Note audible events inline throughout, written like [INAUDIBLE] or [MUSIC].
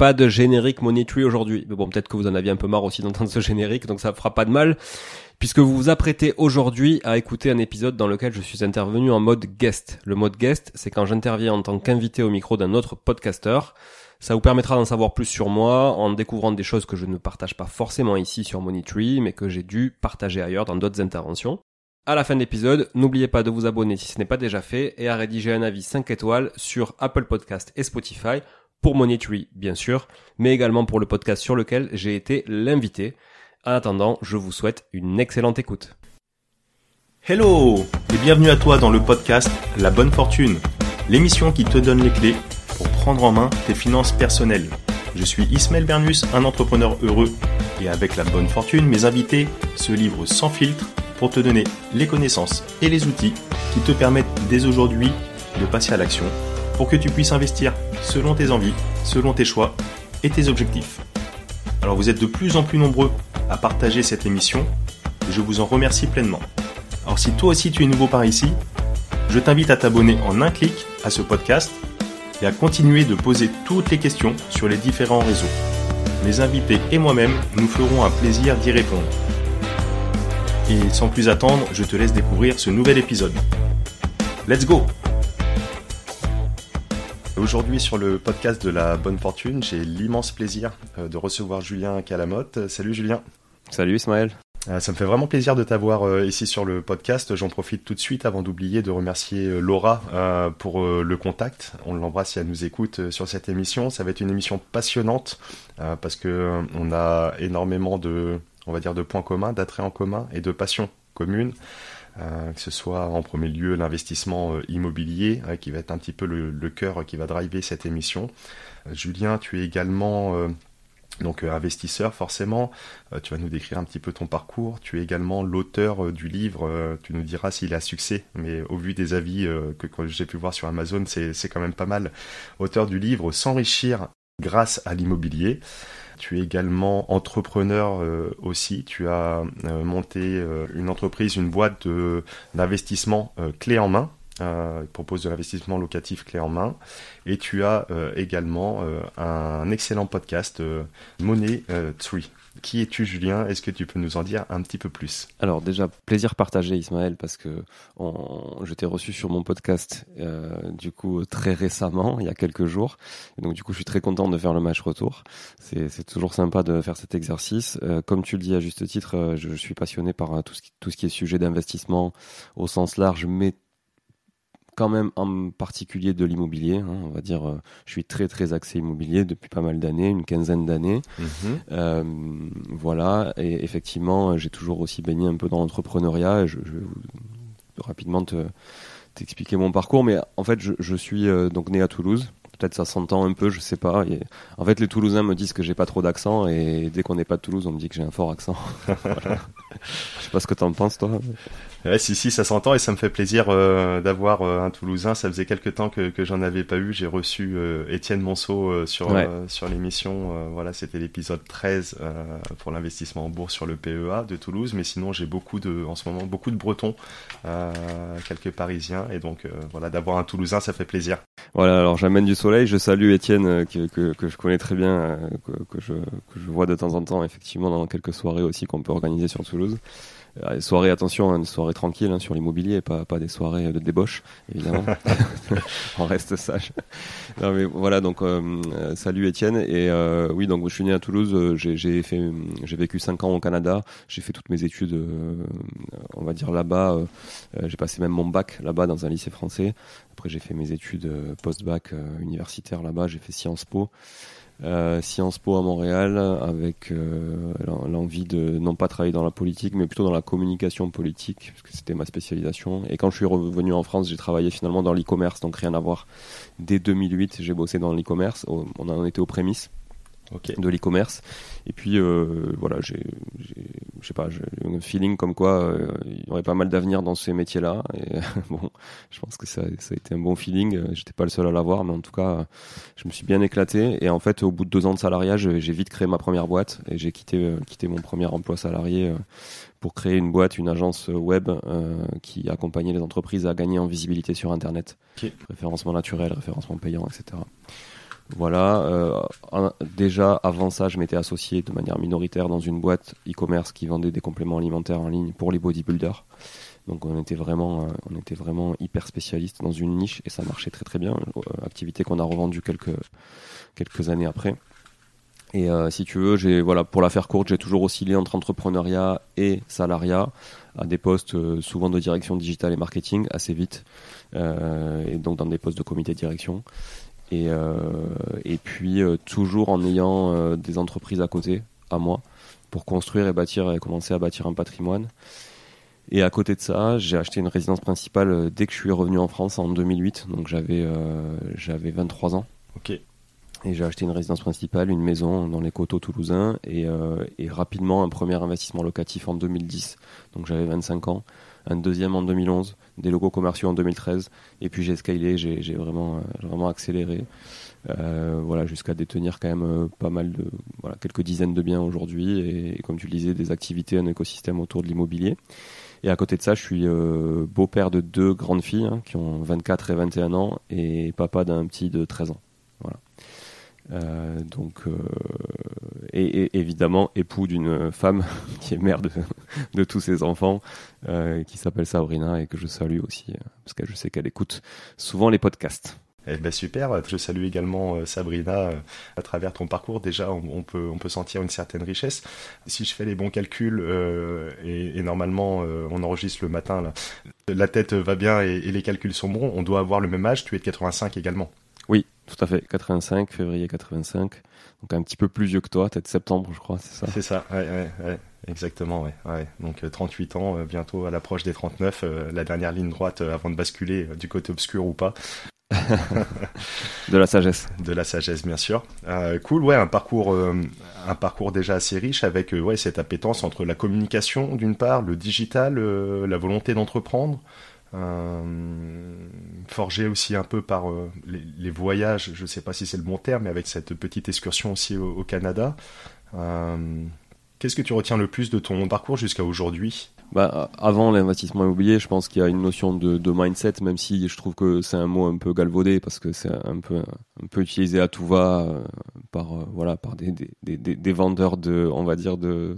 pas de générique Money aujourd'hui. Mais bon, peut-être que vous en aviez un peu marre aussi d'entendre ce générique, donc ça fera pas de mal. Puisque vous vous apprêtez aujourd'hui à écouter un épisode dans lequel je suis intervenu en mode guest. Le mode guest, c'est quand j'interviens en tant qu'invité au micro d'un autre podcasteur. Ça vous permettra d'en savoir plus sur moi en découvrant des choses que je ne partage pas forcément ici sur Money mais que j'ai dû partager ailleurs dans d'autres interventions. À la fin de l'épisode, n'oubliez pas de vous abonner si ce n'est pas déjà fait et à rédiger un avis 5 étoiles sur Apple Podcast et Spotify pour Monetary, bien sûr, mais également pour le podcast sur lequel j'ai été l'invité. En attendant, je vous souhaite une excellente écoute. Hello et bienvenue à toi dans le podcast La Bonne Fortune, l'émission qui te donne les clés pour prendre en main tes finances personnelles. Je suis Ismaël Bernus, un entrepreneur heureux, et avec la bonne fortune, mes invités se livrent sans filtre pour te donner les connaissances et les outils qui te permettent dès aujourd'hui de passer à l'action pour que tu puisses investir selon tes envies, selon tes choix et tes objectifs. Alors vous êtes de plus en plus nombreux à partager cette émission et je vous en remercie pleinement. Alors si toi aussi tu es nouveau par ici, je t'invite à t'abonner en un clic à ce podcast et à continuer de poser toutes les questions sur les différents réseaux. Mes invités et moi-même nous ferons un plaisir d'y répondre. Et sans plus attendre, je te laisse découvrir ce nouvel épisode. Let's go Aujourd'hui sur le podcast de la bonne fortune, j'ai l'immense plaisir euh, de recevoir Julien Calamotte. Salut Julien. Salut Ismaël. Euh, ça me fait vraiment plaisir de t'avoir euh, ici sur le podcast. J'en profite tout de suite avant d'oublier de remercier Laura pour le contact. On l'embrasse si elle nous écoute sur cette émission. Ça va être une émission passionnante parce que on a énormément de, on va dire, de points communs, d'attraits en commun et de passions communes. Euh, que ce soit en premier lieu l'investissement euh, immobilier, euh, qui va être un petit peu le, cœur qui va driver cette émission. Julien, tu es également donc investisseur forcément, tu vas nous décrire un petit peu ton parcours. Tu es également l'auteur du livre. tu nous diras s'il a succès, mais au vu des avis que, que j'ai pu voir sur Amazon, c'est quand même pas mal. Auteur du livre S'enrichir grâce à l'immobilier. Tu es également entrepreneur euh, aussi. Tu as euh, monté euh, une entreprise, une boîte d'investissement clé en main. Il propose de l'investissement locatif clé en main. Et tu as également un excellent podcast, Money Tree. Qui es-tu, Julien? Est-ce que tu peux nous en dire un petit peu plus? Alors déjà, plaisir partagé, Ismaël, parce que je t'ai reçu sur mon podcast, du coup, très récemment, il y a quelques jours. Donc, du coup, je suis très content de faire le match retour. C'est toujours sympa de faire cet exercice. comme tu le dis à juste titre, je, suis passionné par tout ce, qui, tout ce qui est sujet d'investissement au sens large, mais quand même en particulier de l'immobilier. Hein, on va dire, euh, je suis très très axé immobilier depuis pas mal d'années, une quinzaine d'années. Mhm. Euh, voilà, et effectivement, j'ai toujours aussi baigné un peu dans l'entrepreneuriat. Je, je, vais rapidement te t'expliquer mon parcours, mais en fait, je, je suis euh, donc né à Toulouse. Peut-être ça s'entend un peu, je sais pas. en fait, les Toulousains me disent que j'ai pas trop d'accent, et dès qu'on n'est pas de Toulouse, on me dit que j'ai un fort accent. [LAUGHS] Je sais pas ce que t'en penses, toi. Ouais, si, si, ça s'entend et ça me fait plaisir euh, d'avoir euh, un Toulousain. Ça faisait quelques temps que, que j'en avais pas eu. J'ai reçu euh, Étienne Monceau sur, sur l'émission. voilà, c'était l'épisode 13 pour l'investissement en bourse sur le PEA de Toulouse. Mais sinon, j'ai beaucoup de, en ce moment, beaucoup de Bretons, quelques Parisiens. Et donc, voilà, d'avoir un Toulousain, ça fait plaisir. Voilà, alors j'amène du soleil. Je salue Étienne, que, que, que, je connais très bien, que, je, que je vois de temps en temps, effectivement, dans quelques soirées aussi qu'on peut organiser sur Toulouse. Euh, les soirées, attention, hein, des soirées tranquilles hein, sur l'immobilier, pas, pas des soirées de débauche, évidemment. [LAUGHS] [LAUGHS] On reste sage. Non, mais voilà, donc euh, euh, salut Étienne. Et oui, donc je suis né à Toulouse. J'ai fait, j'ai vécu 5 ans au Canada. J'ai fait toutes mes études, on va dire là-bas. j'ai passé même mon bac là-bas dans un lycée français. Après, j'ai fait mes études post-bac universitaires là-bas. J'ai fait Sciences Po. Euh, Sciences Po à Montréal avec euh, l'envie de non pas travailler dans la politique mais plutôt dans la communication politique parce que c'était ma spécialisation. Et quand je suis revenu en France j'ai travaillé finalement dans l'e-commerce donc rien à voir. Dès 2008 j'ai bossé dans l'e-commerce. On en était aux prémices de l'e-commerce. Et puis euh, voilà, j'ai, je sais pas, j'ai un feeling comme quoi euh, il y aurait pas mal d'avenir dans ces métiers-là. Et [LAUGHS] bon, je pense que ça, ça, a été un bon feeling. J'étais pas le seul à l'avoir, mais en tout cas, je me suis bien éclaté. Et en fait, au bout de deux ans de salariat, j'ai vite créé ma première boîte et j'ai quitté, euh, quitté mon premier emploi salarié pour créer une boîte, une agence web qui accompagnait les entreprises à gagner en visibilité sur Internet, référencement naturel, référencement payant, etc. Voilà. Euh, déjà, avant ça, je m'étais associé de manière minoritaire dans une boîte e-commerce qui vendait des compléments alimentaires en ligne pour les bodybuilders. Donc on était vraiment, euh, on était vraiment hyper spécialiste dans une niche et ça marchait très très bien. Euh, activité qu'on a revendue quelques quelques années après. Et si tu veux, j'ai voilà pour la faire courte, j'ai toujours oscillé entre entrepreneuriat et salariat à des postes souvent de direction digitale et marketing assez vite, et donc dans des postes de comité de direction. Et, euh, et puis euh, toujours en ayant euh, des entreprises à côté, à moi, pour construire et bâtir et commencer à bâtir un patrimoine. Et à côté de ça, j'ai acheté une résidence principale dès que je suis revenu en France en 2008, donc j'avais j'avais 23 ans. Ok. Et j'ai acheté une résidence principale, une maison dans les coteaux toulousains et, et rapidement un premier investissement locatif en 2010. Donc j'avais 25 ans un deuxième en 2011, des logos commerciaux en 2013, et puis j'ai scalé, j'ai vraiment, euh, vraiment accéléré, euh, voilà, jusqu'à détenir quand même euh, pas mal de, voilà, quelques dizaines de biens aujourd'hui, et, comme tu le disais, des activités, un écosystème autour de l'immobilier. Et à côté de ça, je suis beau-père de deux grandes filles hein, qui ont 24 et 21 ans, et papa d'un petit de 13 ans. Voilà. Euh, donc, euh, et, évidemment époux d'une femme [LAUGHS] qui est mère de, tous ses enfants, euh, qui s'appelle Sabrina et que je salue aussi parce que je sais qu'elle écoute souvent les podcasts. Eh ben super, je salue également Sabrina à travers ton parcours. Déjà, on, peut, sentir une certaine richesse. Si je fais les bons calculs, et, normalement on enregistre le matin, la tête va bien et les calculs sont bons, on doit avoir le même âge. Tu es de 85 également. Tout à fait. 85, février 85. Donc un petit peu plus vieux que toi, peut-être septembre, je crois, c'est ça? C'est ça, ouais, ouais, ouais, exactement, ouais. ouais. Donc 38 euh, ans, euh, bientôt à l'approche des 39, euh, la dernière ligne droite avant de basculer du côté obscur ou pas. [LAUGHS] [LAUGHS] de la sagesse. De la sagesse, bien sûr. cool, ouais, un parcours, un parcours déjà assez riche avec ouais, cette appétence entre la communication d'une part, le digital, la volonté d'entreprendre, forgé aussi un peu par euh, les, voyages, je ne sais pas si c'est le bon terme, mais avec cette petite excursion aussi au, Canada. Euh, qu'est-ce que tu retiens le plus de ton parcours jusqu'à aujourd'hui? Bah, avant l'investissement immobilier, je pense qu'il y a une notion de, mindset, même si je trouve que c'est un mot un peu galvaudé parce que c'est un peu utilisé à tout va euh, par euh, voilà par des, des, vendeurs de on va dire de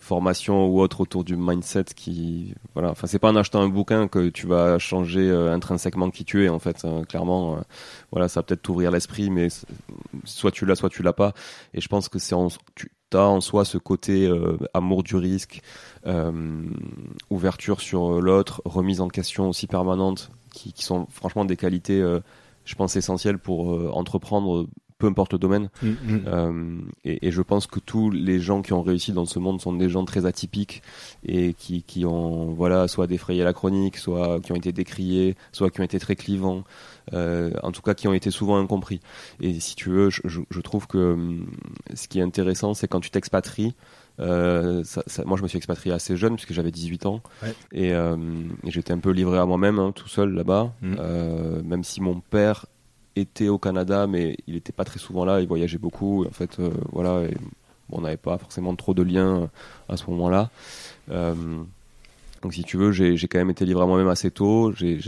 formation ou autre autour du mindset qui voilà. Enfin c'est pas en achetant un bouquin que tu vas changer euh, intrinsèquement qui tu es en fait hein, clairement voilà ça va peut-être t'ouvrir l'esprit mais soit tu l'as soit tu l'as pas. Et je pense que c'est tu as en soi ce côté amour du risque euh, ouverture sur l'autre, remise en question aussi permanente, qui, qui sont franchement des qualités, euh, je pense, essentielles pour euh, entreprendre peu importe le domaine. Mm, mm. Euh, et, et, je pense que tous les gens qui ont réussi dans ce monde sont des gens très atypiques et qui, qui ont voilà soit défrayé la chronique, soit qui ont été décriés, soit qui ont été très clivants, euh, en tout cas qui ont été souvent incompris. Et si tu veux, je, je, je trouve que hum, ce qui est intéressant, c'est quand tu t'expatries, euh, ça, ça, moi, je me suis expatrié assez jeune puisque j'avais 18 ans ouais. et, euh, et j'étais un peu livré à moi-même, hein, tout seul là-bas. Mmh. Euh, même si mon père était au Canada, mais il n'était pas très souvent là. Il voyageait beaucoup. En fait, euh, voilà, on n'avait pas forcément trop de liens à ce moment-là. Euh, donc, si tu veux, j'ai quand même été livré à moi-même assez tôt. J'ai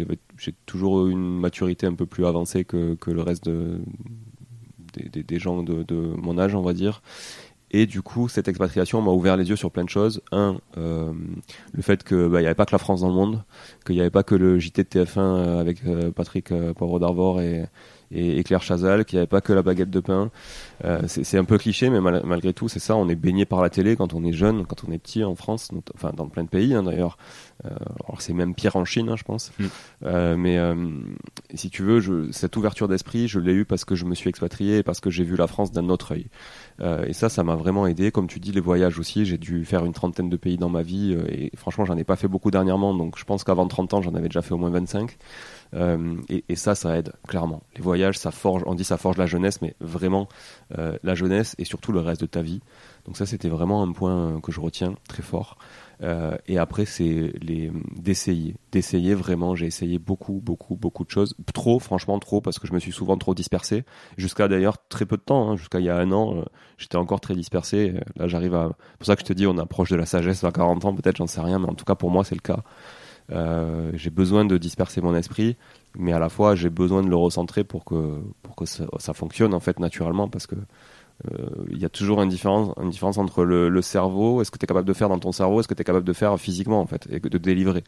toujours une maturité un peu plus avancée que, le reste de, des, des, des gens de, de, mon âge, on va dire. Et du coup, cette expatriation m'a ouvert les yeux sur plein de choses. Un, euh, le fait qu'il bah, n'y avait pas que la France dans le monde, qu'il n'y avait pas que le JT de TF1 euh, avec euh, Patrick euh, Poivre d'Arvor et, et, et, Claire Chazal, qu'il n'y avait pas que la baguette de pain. Euh, c'est un peu cliché, mais mal, malgré tout, c'est ça. On est baigné par la télé quand on est jeune, quand on est petit en France, enfin dans plein de pays hein, d'ailleurs. Euh, alors c'est même pire en Chine, hein, je pense. Mm. Euh, mais euh, si tu veux, je, cette ouverture d'esprit, je l'ai eu parce que je me suis expatrié et parce que j'ai vu la France d'un autre œil. Euh, et ça, ça m'a vraiment aidé. Comme tu dis, les voyages aussi. J'ai dû faire une trentaine de pays dans ma vie euh, et franchement, j'en ai pas fait beaucoup dernièrement. Donc je pense qu'avant 30 ans, j'en avais déjà fait au moins 25. Euh, et, et, ça, ça aide clairement. Les voyages, ça forge. On dit ça forge la jeunesse, mais vraiment euh, la jeunesse et surtout le reste de ta vie. Donc ça, c'était vraiment un point que je retiens très fort. Euh, et après, c'est les d'essayer, d'essayer vraiment. J'ai essayé beaucoup, beaucoup, beaucoup de choses. Trop, franchement, trop, parce que je me suis souvent trop dispersé. Jusqu'à d'ailleurs très peu de temps, hein, jusqu'à il y a un an, euh, j'étais encore très dispersé. Là, j'arrive à. C'est pour ça que je te dis, on approche de la sagesse à 40 ans, peut-être, j'en sais rien, mais en tout cas, pour moi, c'est le cas. Euh, j'ai besoin de disperser mon esprit, mais à la fois, j'ai besoin de le recentrer pour que pour que ça, ça fonctionne en fait naturellement, parce que il euh, y a toujours une différence, une différence entre le, le cerveau, est-ce que tu es capable de faire dans ton cerveau, est-ce que tu es capable de faire physiquement en fait, et de délivrer.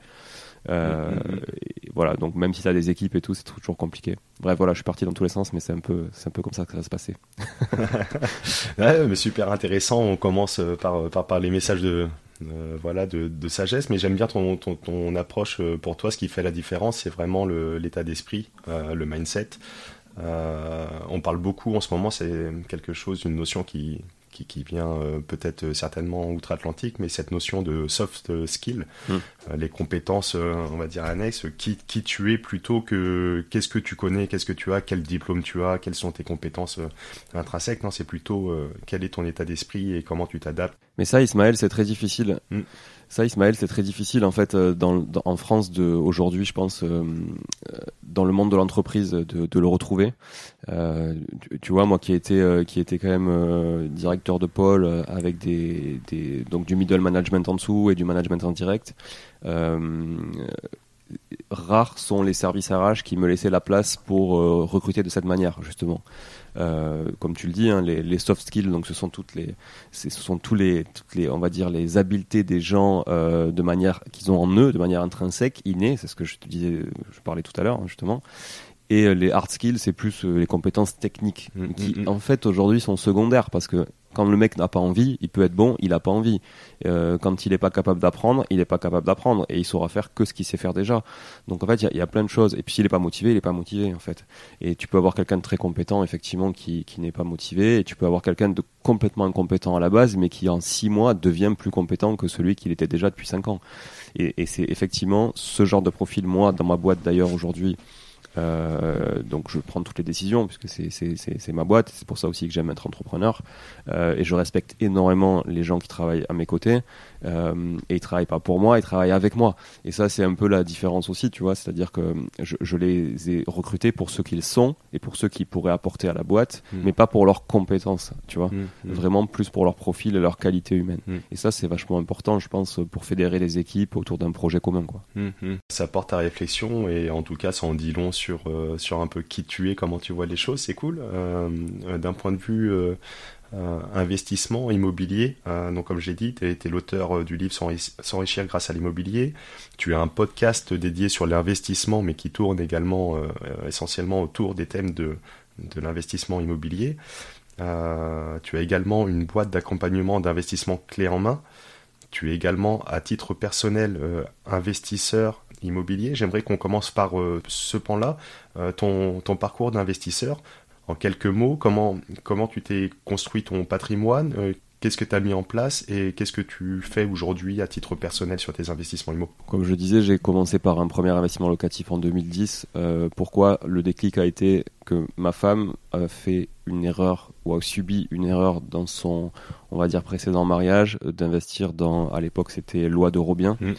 Euh, mm-hmm. voilà, donc même si tu as des équipes et tout, c'est toujours compliqué. Bref, voilà, je suis parti dans tous les sens, mais c'est un peu, c'est un peu comme ça que ça va se passer. [LAUGHS] ouais, mais super intéressant. On commence par, par, par les messages de, euh, voilà, de, de, sagesse, mais j'aime bien ton, ton, ton, approche pour toi. Ce qui fait la différence, c'est vraiment l'état d'esprit, euh, le mindset. Euh, on parle beaucoup en ce moment, c'est quelque chose, une notion qui, qui, qui vient euh, peut-être certainement outre-Atlantique, mais cette notion de soft skill, mm. euh, les compétences, euh, on va dire annexes, qui, qui tu es plutôt que qu'est-ce que tu connais, qu'est-ce que tu as, quel diplôme tu as, quelles sont tes compétences euh, intrinsèques. Non, c'est plutôt euh, quel est ton état d'esprit et comment tu t'adaptes. Mais ça, Ismaël, c'est très difficile. Mm. Ça, Ismaël, c'est très difficile en fait euh, dans, dans, en France de aujourd'hui, je pense, euh, dans le monde de l'entreprise, de, de, le retrouver. Euh, tu, tu, vois, moi qui étais euh, qui était quand même euh, directeur de pôle euh, avec des, des, donc du middle management en dessous et du management en direct. rares sont les services RH qui me laissaient la place pour recruter de cette manière, justement. Euh, comme tu le dis, hein, les, les, soft skills, donc ce sont toutes les, ce sont tous les, toutes les, on va dire les habiletés des gens euh, de manière qu'ils ont en eux, de manière intrinsèque, innée. C'est ce que je te disais, je parlais tout à l'heure hein, justement. Et euh, les hard skills, c'est plus euh, les compétences techniques mmh, qui, mmh. en fait, aujourd'hui sont secondaires parce que quand le mec n'a pas envie, il peut être bon, il n'a pas envie. Euh, quand il n'est pas capable d'apprendre, il n'est pas capable d'apprendre et il saura faire que ce qu'il sait faire déjà. Donc en fait, il y, a plein de choses. Et puis s'il n'est pas motivé, il n'est pas motivé en fait. Et tu peux avoir quelqu'un de très compétent effectivement qui, qui n'est pas motivé, et tu peux avoir quelqu'un de complètement incompétent à la base, mais qui en six mois devient plus compétent que celui qu'il était déjà depuis cinq ans. Et, et c'est effectivement ce genre de profil. Moi, dans ma boîte d'ailleurs aujourd'hui, Euh, donc je prends toutes les décisions puisque c'est ma boîte, c'est pour ça aussi que j'aime être entrepreneur. Euh, et je respecte énormément les gens qui travaillent à mes côtés. Euh, et ils travaillent pas pour moi, ils travaillent avec moi. Et ça c'est un peu la différence aussi, tu vois. C'est-à-dire que je, je, les ai recrutés pour ce qu'ils sont et pour ceux qu'ils pourraient apporter à la boîte, hmm. mais pas pour leurs compétences, tu vois. Hmm, hmm. Vraiment plus pour leur profil et leur qualité humaine. Et ça c'est vachement important, je pense, pour fédérer les équipes autour d'un projet commun, quoi. Ça porte à réflexion et en tout cas ça en dit long sur euh, sur un peu qui tu es, comment tu vois les choses, c'est cool. Euh, euh, d'un point de vue investissement immobilier, donc comme j'ai dit, tu es, l'auteur du livre S'enrichir grâce à l'immobilier. Tu as un podcast dédié sur l'investissement, mais qui tourne également essentiellement autour des thèmes de, de l'investissement immobilier. tu as également une boîte d'accompagnement d'investissement clé en main. Tu es également, à titre personnel, investisseur immobilier. J'aimerais qu'on commence par euh, ce pan-là, euh, ton, ton, parcours d'investisseur. En quelques mots, comment, comment tu t'es construit ton patrimoine euh, Qu'est-ce que tu as mis en place et qu'est-ce que tu fais aujourd'hui à titre personnel sur tes investissements immobiliers Comme je disais, j'ai commencé par un premier investissement locatif en 2010. pourquoi le déclic a été que ma femme a fait une erreur ou a subi une erreur dans son, on va dire, précédent mariage d'investir dans, à l'époque c'était loi d'Eurobien. Mmh.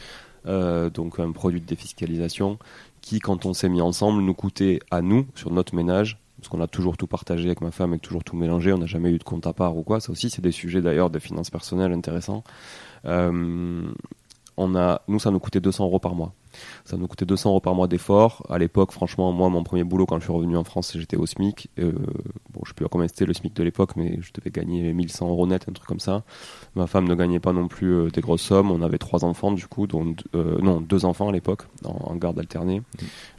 Euh, donc un produit de défiscalisation qui, quand on s'est mis ensemble, nous coûtait à nous, sur notre ménage, parce qu'on a toujours tout partagé avec ma femme et toujours tout mélangé, on n'a jamais eu de compte à part ou quoi. Ça aussi, c'est des sujets d'ailleurs de finances personnelles intéressants. Euh, on a, nous, ça nous coûtait 200 euros par mois. Ça nous coûtait 200 euros par mois d'effort. À l'époque, franchement, moi, mon premier boulot quand je suis revenu en France, j'étais au SMIC. Euh, bon, je sais plus combien c'était le SMIC de l'époque, mais je devais gagner 1100 euros net, un truc comme ça. Ma femme ne gagnait pas non plus euh, des grosses sommes. On avait trois enfants, du coup, dont, euh, non, deux enfants à l'époque, en, garde alternée,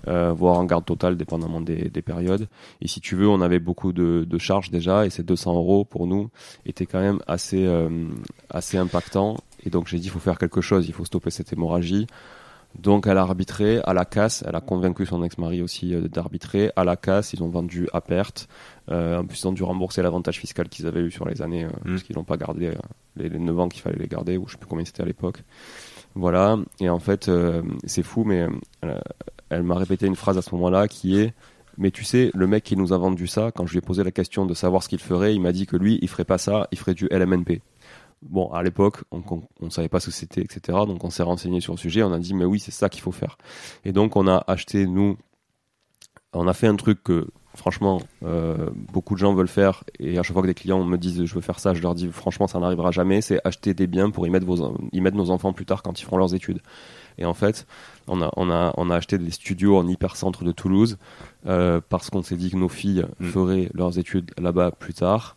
mmh. voire en garde totale, dépendamment des, périodes. Et si tu veux, on avait beaucoup de, charges déjà, et ces 200 euros pour nous étaient quand même assez, assez impactants. Et donc j'ai dit, il faut faire quelque chose, il faut stopper cette hémorragie. Donc elle a arbitré à la casse, elle a convaincu son ex-mari aussi euh, d'arbitrer à la casse, ils ont vendu à perte. Euh, en plus ils ont dû rembourser l'avantage fiscal qu'ils avaient eu sur les années, euh, mm. parce qu'ils n'ont pas gardé les, les, 9 ans qu'il fallait les garder, ou je sais plus combien c'était à l'époque. Voilà, et en fait c'est fou, mais elle m'a répété une phrase à ce moment-là qui est mais tu sais, le mec qui nous a vendu ça, quand je lui ai posé la question de savoir ce qu'il ferait, il m'a dit que lui, il ferait pas ça, il ferait du LMNP. Bon, à l'époque, on ne savait pas ce que c'était, etc. Donc on s'est renseigné sur le sujet, on a dit, mais oui, c'est ça qu'il faut faire. Et donc on a acheté, nous, on a fait un truc que, franchement, euh, beaucoup de gens veulent faire. Et à chaque fois que des clients me disent, je veux faire ça, je leur dis, franchement, ça n'arrivera jamais. C'est acheter des biens pour y mettre, vos, y mettre nos enfants plus tard quand ils feront leurs études. Et en fait, on a, on a, on a acheté des studios en hypercentre de Toulouse euh, parce qu'on s'est dit que nos filles mm. feraient leurs études là-bas plus tard.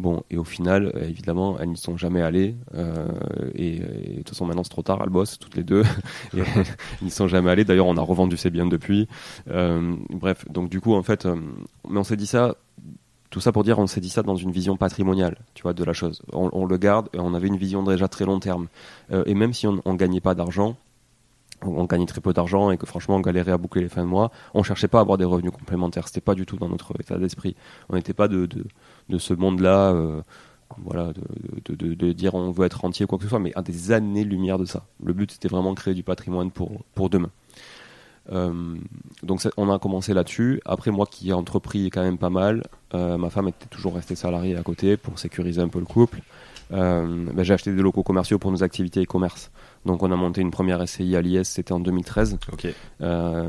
Bon, et au final, euh, évidemment, elles n'y sont jamais allées. Euh, et, de toute façon, maintenant, c'est trop tard, elles bossent toutes les deux. [LAUGHS] et elles n'y sont jamais allées. D'ailleurs, on a revendu ces biens depuis. Euh, bref, donc du coup, en fait, mais on s'est dit ça, tout ça pour dire, on s'est dit ça dans une vision patrimoniale, tu vois, de la chose. On, le garde, et on avait une vision déjà très long terme. et même si on ne gagnait pas d'argent, on gagnait très peu d'argent et que franchement on galérait à boucler les fins de mois, on cherchait pas à avoir des revenus complémentaires. C'était pas du tout dans notre état d'esprit. On n'était pas de, de, de, ce monde-là, euh, voilà, de, de, de, dire on veut être rentier ou quoi que ce soit, mais à des années-lumière de ça. Le but c'était vraiment de créer du patrimoine pour, pour demain. Euh, donc on a commencé là-dessus. Après moi qui ai entrepris quand même pas mal, euh, ma femme était toujours restée salariée à côté pour sécuriser un peu le couple. Euh, ben, j'ai acheté des locaux commerciaux pour nos activités e-commerce. Donc on a monté une première SCI à l'IS, c'était en 2013. Okay.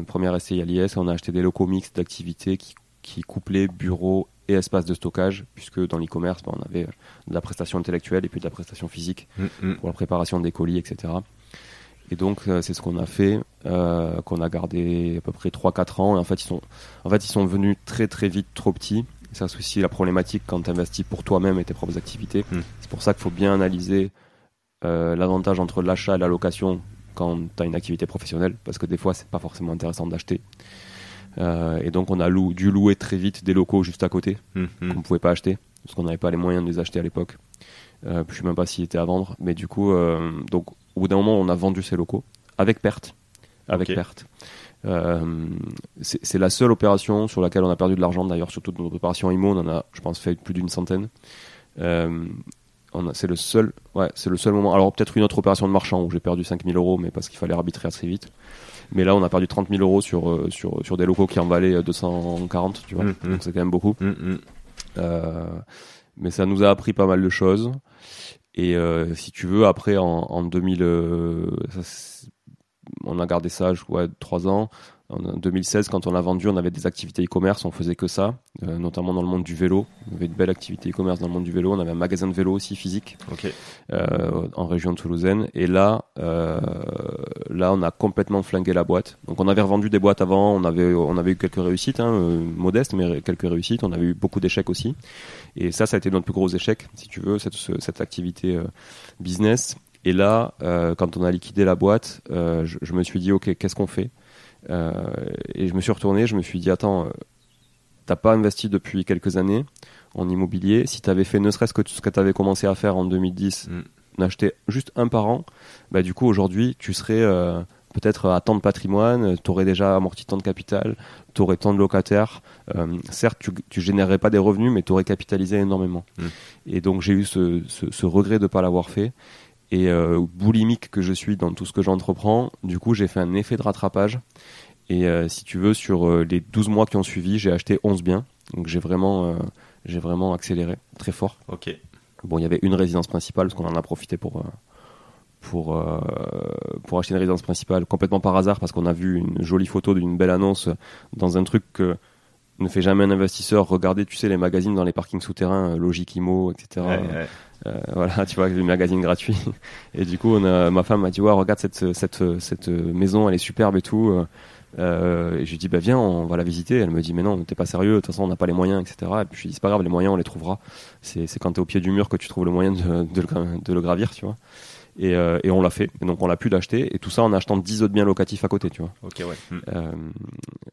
Première SCI à l'IS, on a acheté des locaux mixtes d'activités qui, qui couplaient bureaux et espaces de stockage, puisque dans l'e-commerce, ben, on avait de la prestation intellectuelle et puis de la prestation physique mm, mm. pour la préparation des colis, etc. Et donc euh, c'est ce qu'on a fait, euh, qu'on a gardé à peu près 3-4 ans. Et en fait ils sont, en fait ils sont venus très très vite trop petits. C'est aussi la problématique quand tu investis pour toi-même et tes propres activités. Mm. C'est pour ça qu'il faut bien analyser euh, l'avantage entre l'achat et la location quand tu as une activité professionnelle, parce que des fois, c'est pas forcément intéressant d'acheter. Euh, et donc, on a dû louer très vite des locaux juste à côté, mmh, qu'on ne pouvait pas acheter, parce qu'on n'avait pas les moyens de les acheter à l'époque. Euh, je ne sais même pas s'ils étaient à vendre, mais du coup, euh, donc, au bout d'un moment, on a vendu ces locaux, avec perte. Avec perte. c'est la seule opération sur laquelle on a perdu de l'argent, d'ailleurs, sur toutes nos opérations IMO, on en a, je pense, fait plus d'une centaine c'est le seul, ouais, c'est le seul moment. Alors peut-être une autre opération de marchand où j'ai perdu 5000 euros, mais parce qu'il fallait arbitrer assez vite. Mais là, on a perdu 30 000 euros sur, euh, sur, sur des locaux qui en valaient 240, tu vois. Mm, mm. Donc c'est quand même beaucoup. Mm. Euh, mais ça nous a appris pas mal de choses. Et euh, si tu veux, après, en, en 2000, euh, ça, on a gardé ça, je crois, trois ans. En 2016, quand on a vendu, on avait des activités e-commerce, on faisait que ça, euh, notamment dans le monde du vélo. On avait une belle activité e-commerce dans le monde du vélo. On avait un magasin de vélo aussi physique euh, en région toulousaine. Et là, euh, là, on a complètement flingué la boîte. Donc, on avait revendu des boîtes avant. On avait, on avait eu quelques réussites, hein, modestes, mais quelques réussites. On avait eu beaucoup d'échecs aussi. Et ça, ça a été notre plus gros échec, si tu veux, cette, ce- cette activité business. Et là, quand on a liquidé la boîte, je, je me suis dit, ok, qu'est-ce qu'on fait? Et je me suis retourné. Je me suis dit, attends, euh, t'as pas investi depuis quelques années en immobilier. Si tu avais fait ne serait-ce que ce que tu avais commencé à faire en 2010, Mm. d'acheter juste un par an, bah, du coup, aujourd'hui, tu serais euh, peut-être à tant de patrimoine, tu aurais déjà amorti tant de capital, tu aurais tant de locataires. Euh, certes, tu, tu générerais pas des revenus, mais tu aurais capitalisé énormément. Mm. Et donc, j'ai eu ce, ce, ce regret de ne pas l'avoir fait. Et euh, boulimique que je suis dans tout ce que j'entreprends, du coup, j'ai fait un effet de rattrapage. Et euh, si tu veux, sur euh, les 12 mois qui ont suivi, j'ai acheté 11 biens. Donc, j'ai vraiment, j'ai vraiment accéléré très fort. Ok. Bon, il y avait une résidence principale, parce qu'on en a profité pour, pour, euh, pour acheter une résidence principale complètement par hasard, parce qu'on a vu une jolie photo d'une belle annonce dans un truc que ne fait jamais un investisseur. Regardez, tu sais, les magazines dans les parkings souterrains, euh, Logic Imo, etc. Ouais, ouais. Euh, voilà, [LAUGHS] tu vois, les magazines gratuits. Et du coup, on a, ma femme m'a dit, ouais, regarde cette, cette, cette maison, elle est superbe et tout. Euh, et je lui dis, bah viens, on va la visiter. Elle me dit, mais non, t'es pas sérieux, de toute façon, on n'a pas les moyens, etc. Et puis je lui dis, c'est pas grave, les moyens, on les trouvera. C'est c'est quand t'es au pied du mur que tu trouves le moyen de, de, le, de le gravir, tu vois. Et, euh, et on l'a fait. Et donc on l'a pu l'acheter. Et tout ça en achetant 10 autres biens locatifs à côté, tu vois. Ok, ouais. Mm. Euh,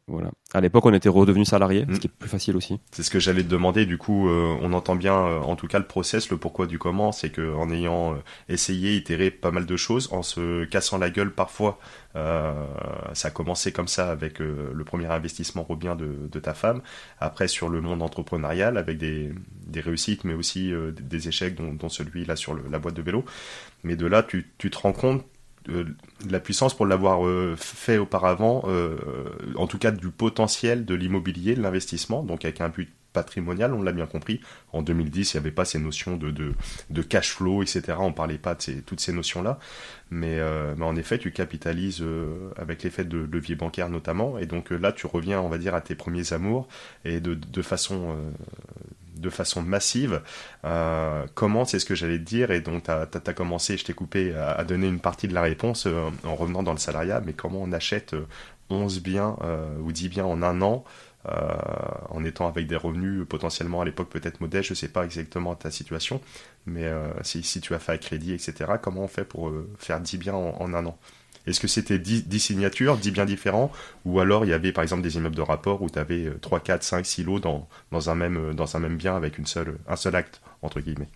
voilà. À l'époque, on était redevenu salarié, Mm. ce qui est plus facile aussi. C'est ce que j'allais te demander. Du coup, euh, on entend bien, en tout cas, le process, le pourquoi du comment. C'est que en ayant essayé, itéré pas mal de choses, en se cassant la gueule parfois, ça a commencé comme ça avec euh, le premier investissement Robien de, de ta femme. Après, sur le monde entrepreneurial, avec des, réussites, mais aussi euh, des- échecs, dont, celui-là sur la boîte de vélo. Mais de là, tu, te rends compte euh, de la puissance pour l'avoir euh, fait auparavant, euh, en tout cas du potentiel de l'immobilier, de l'investissement, donc avec un but patrimonial, on l'a bien compris. En 2010, il n'y avait pas ces notions de, cash flow, etc. On parlait pas de toutes ces notions-là. Mais, euh, en effet, tu capitalises euh, avec l'effet de levier bancaire notamment. Et donc euh, là, tu reviens, on va dire, à tes premiers amours et de façon... de façon massive. Euh, comment, c'est ce que j'allais te dire, et donc tu as, commencé, je t'ai coupé, à, donner une partie de la réponse euh, en revenant dans le salariat, mais comment on achète euh, 11 biens euh, ou 10 biens en un an en étant avec des revenus potentiellement à l'époque peut-être modestes, je sais pas exactement ta situation, mais si, tu as fait à crédit, etc., comment on fait pour faire 10 biens en, en un an? Est-ce que c'était 10, 10 signatures, 10 biens différents, ou alors il y avait par exemple des immeubles de rapport où tu avais 3, 4, 5 silos dans, dans, un même, dans un même bien avec une seule, un seul acte, entre guillemets?